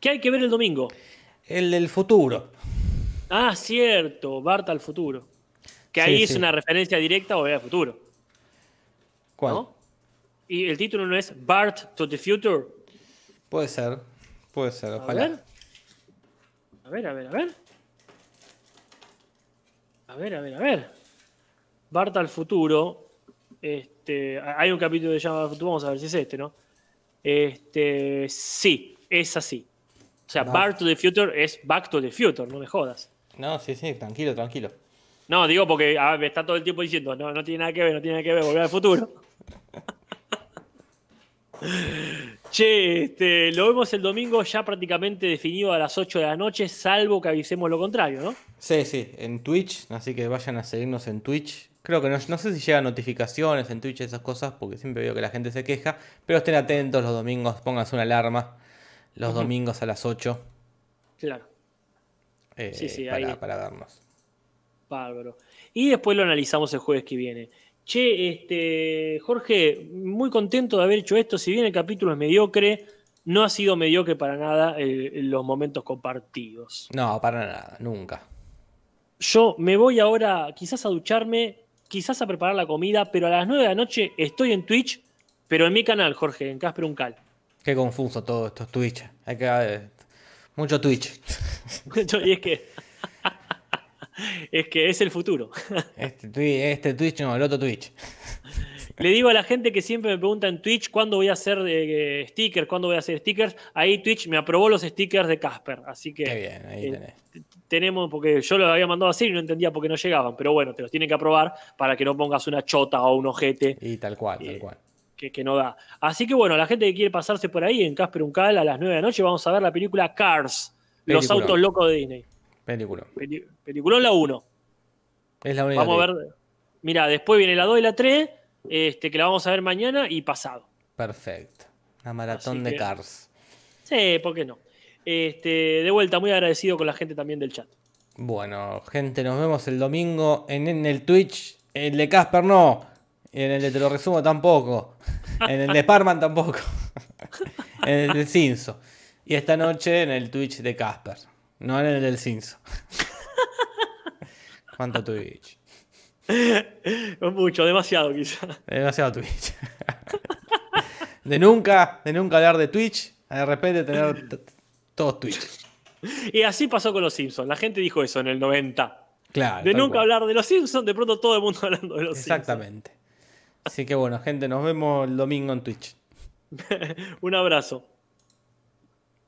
S3: ¿Qué hay que ver el domingo?
S2: El del futuro.
S3: Ah, cierto, Bart al futuro. Que
S2: Sí,
S3: ahí es
S2: sí.
S3: una referencia directa o al futuro.
S2: ¿Cuál?
S3: ¿no? Y el título no es Bart to the Future.
S2: Puede ser. Puede ser,
S3: A
S2: ojalá.
S3: ver. A ver, a ver, a ver. A ver, a ver, a ver. Bart al futuro. Este, hay un capítulo se llama Al futuro, vamos a ver si es este, ¿no? Este, sí, es así. O sea,
S2: Bart.
S3: Bart to the Future es Back to the Future, no me jodas.
S2: No, sí, sí, tranquilo, tranquilo.
S3: No, digo porque me está todo el tiempo diciendo, no, no tiene nada que ver, no tiene nada que ver, volver al futuro. Che, este, lo vemos el domingo ya prácticamente definido a las 8 de la noche, salvo que avisemos lo contrario, ¿no?
S2: Sí, sí, en Twitch, así que vayan a seguirnos en Twitch. Creo que no, no sé si llegan notificaciones en Twitch, esas cosas, porque siempre veo que la gente se queja. Pero estén atentos los domingos, pónganse una alarma los domingos a las 8
S3: Claro,
S2: eh,
S3: Sí, sí,
S2: para,
S3: ahí.
S2: para vernos.
S3: bárbaro. Y después lo analizamos el jueves que viene. Che, este, Jorge, muy contento de haber hecho esto. Si bien el capítulo es mediocre, no ha sido mediocre para nada eh, los momentos compartidos.
S2: No, para nada, nunca.
S3: Yo me voy ahora quizás a ducharme, quizás a preparar la comida, pero a las 9 de la noche estoy en Twitch, pero en mi canal, Jorge, en Casper Uncal.
S2: Qué confuso todo esto, es Twitch. Hay que eh, mucho Twitch. <laughs>
S3: y es que. Es que es el futuro.
S2: Este, este Twitch no, el otro Twitch.
S3: Le digo a la gente que siempre me pregunta en Twitch cuándo voy a hacer eh, stickers, cuándo voy a hacer stickers. Ahí Twitch me aprobó los stickers de Casper. Así que
S2: Qué bien, ahí
S3: eh,
S2: tenés.
S3: tenemos, porque yo lo había mandado así y no entendía por qué no llegaban. Pero bueno, te los tienen que aprobar para que no pongas una chota o un ojete
S2: Y tal cual, tal
S3: Eh,
S2: cual.
S3: que, que no da. Así que bueno, la gente que quiere pasarse por ahí en Casper Uncal a las 9 de la noche, vamos a ver la película Cars, Los autos locos de Disney.
S2: Película.
S3: Peli- peliculón la 1.
S2: Es la única.
S3: Vamos a ver. Mira, después viene la 2 y la 3, este, que la vamos a ver mañana y pasado.
S2: Perfecto. La maratón
S3: Así
S2: de
S3: que-
S2: Cars.
S3: Sí, ¿por qué no? Este, de vuelta, muy agradecido con la gente también del chat.
S2: Bueno, gente, nos vemos el domingo en, en el Twitch. El de Casper no. En el de Te lo resumo tampoco. <laughs> En el de Parman tampoco. <laughs> En el del Cinso. Y esta noche en el Twitch de Casper. No en el del Cinso. <laughs> ¿Cuánto Twitch?
S3: Mucho, demasiado quizá.
S2: Demasiado Twitch. De nunca, de nunca hablar de Twitch, de repente tener todos Twitch.
S3: Y así pasó con los Simpsons. La gente dijo eso en el 90.
S2: Claro.
S3: De nunca
S2: cual.
S3: hablar de los Simpsons, de pronto todo el mundo <laughs> hablando de los
S2: Exactamente. Así que bueno, gente, nos vemos el domingo en Twitch.
S3: Simpsons. <laughs> Un abrazo.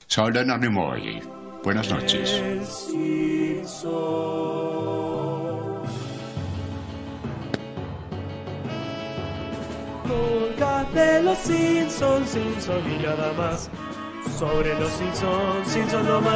S5: Soy Nimoy. Buenas noches.
S1: Simpson. Podcast de los Simpsons, Simpsons y nada más. Sobre los Simpsons, Simpsons no más.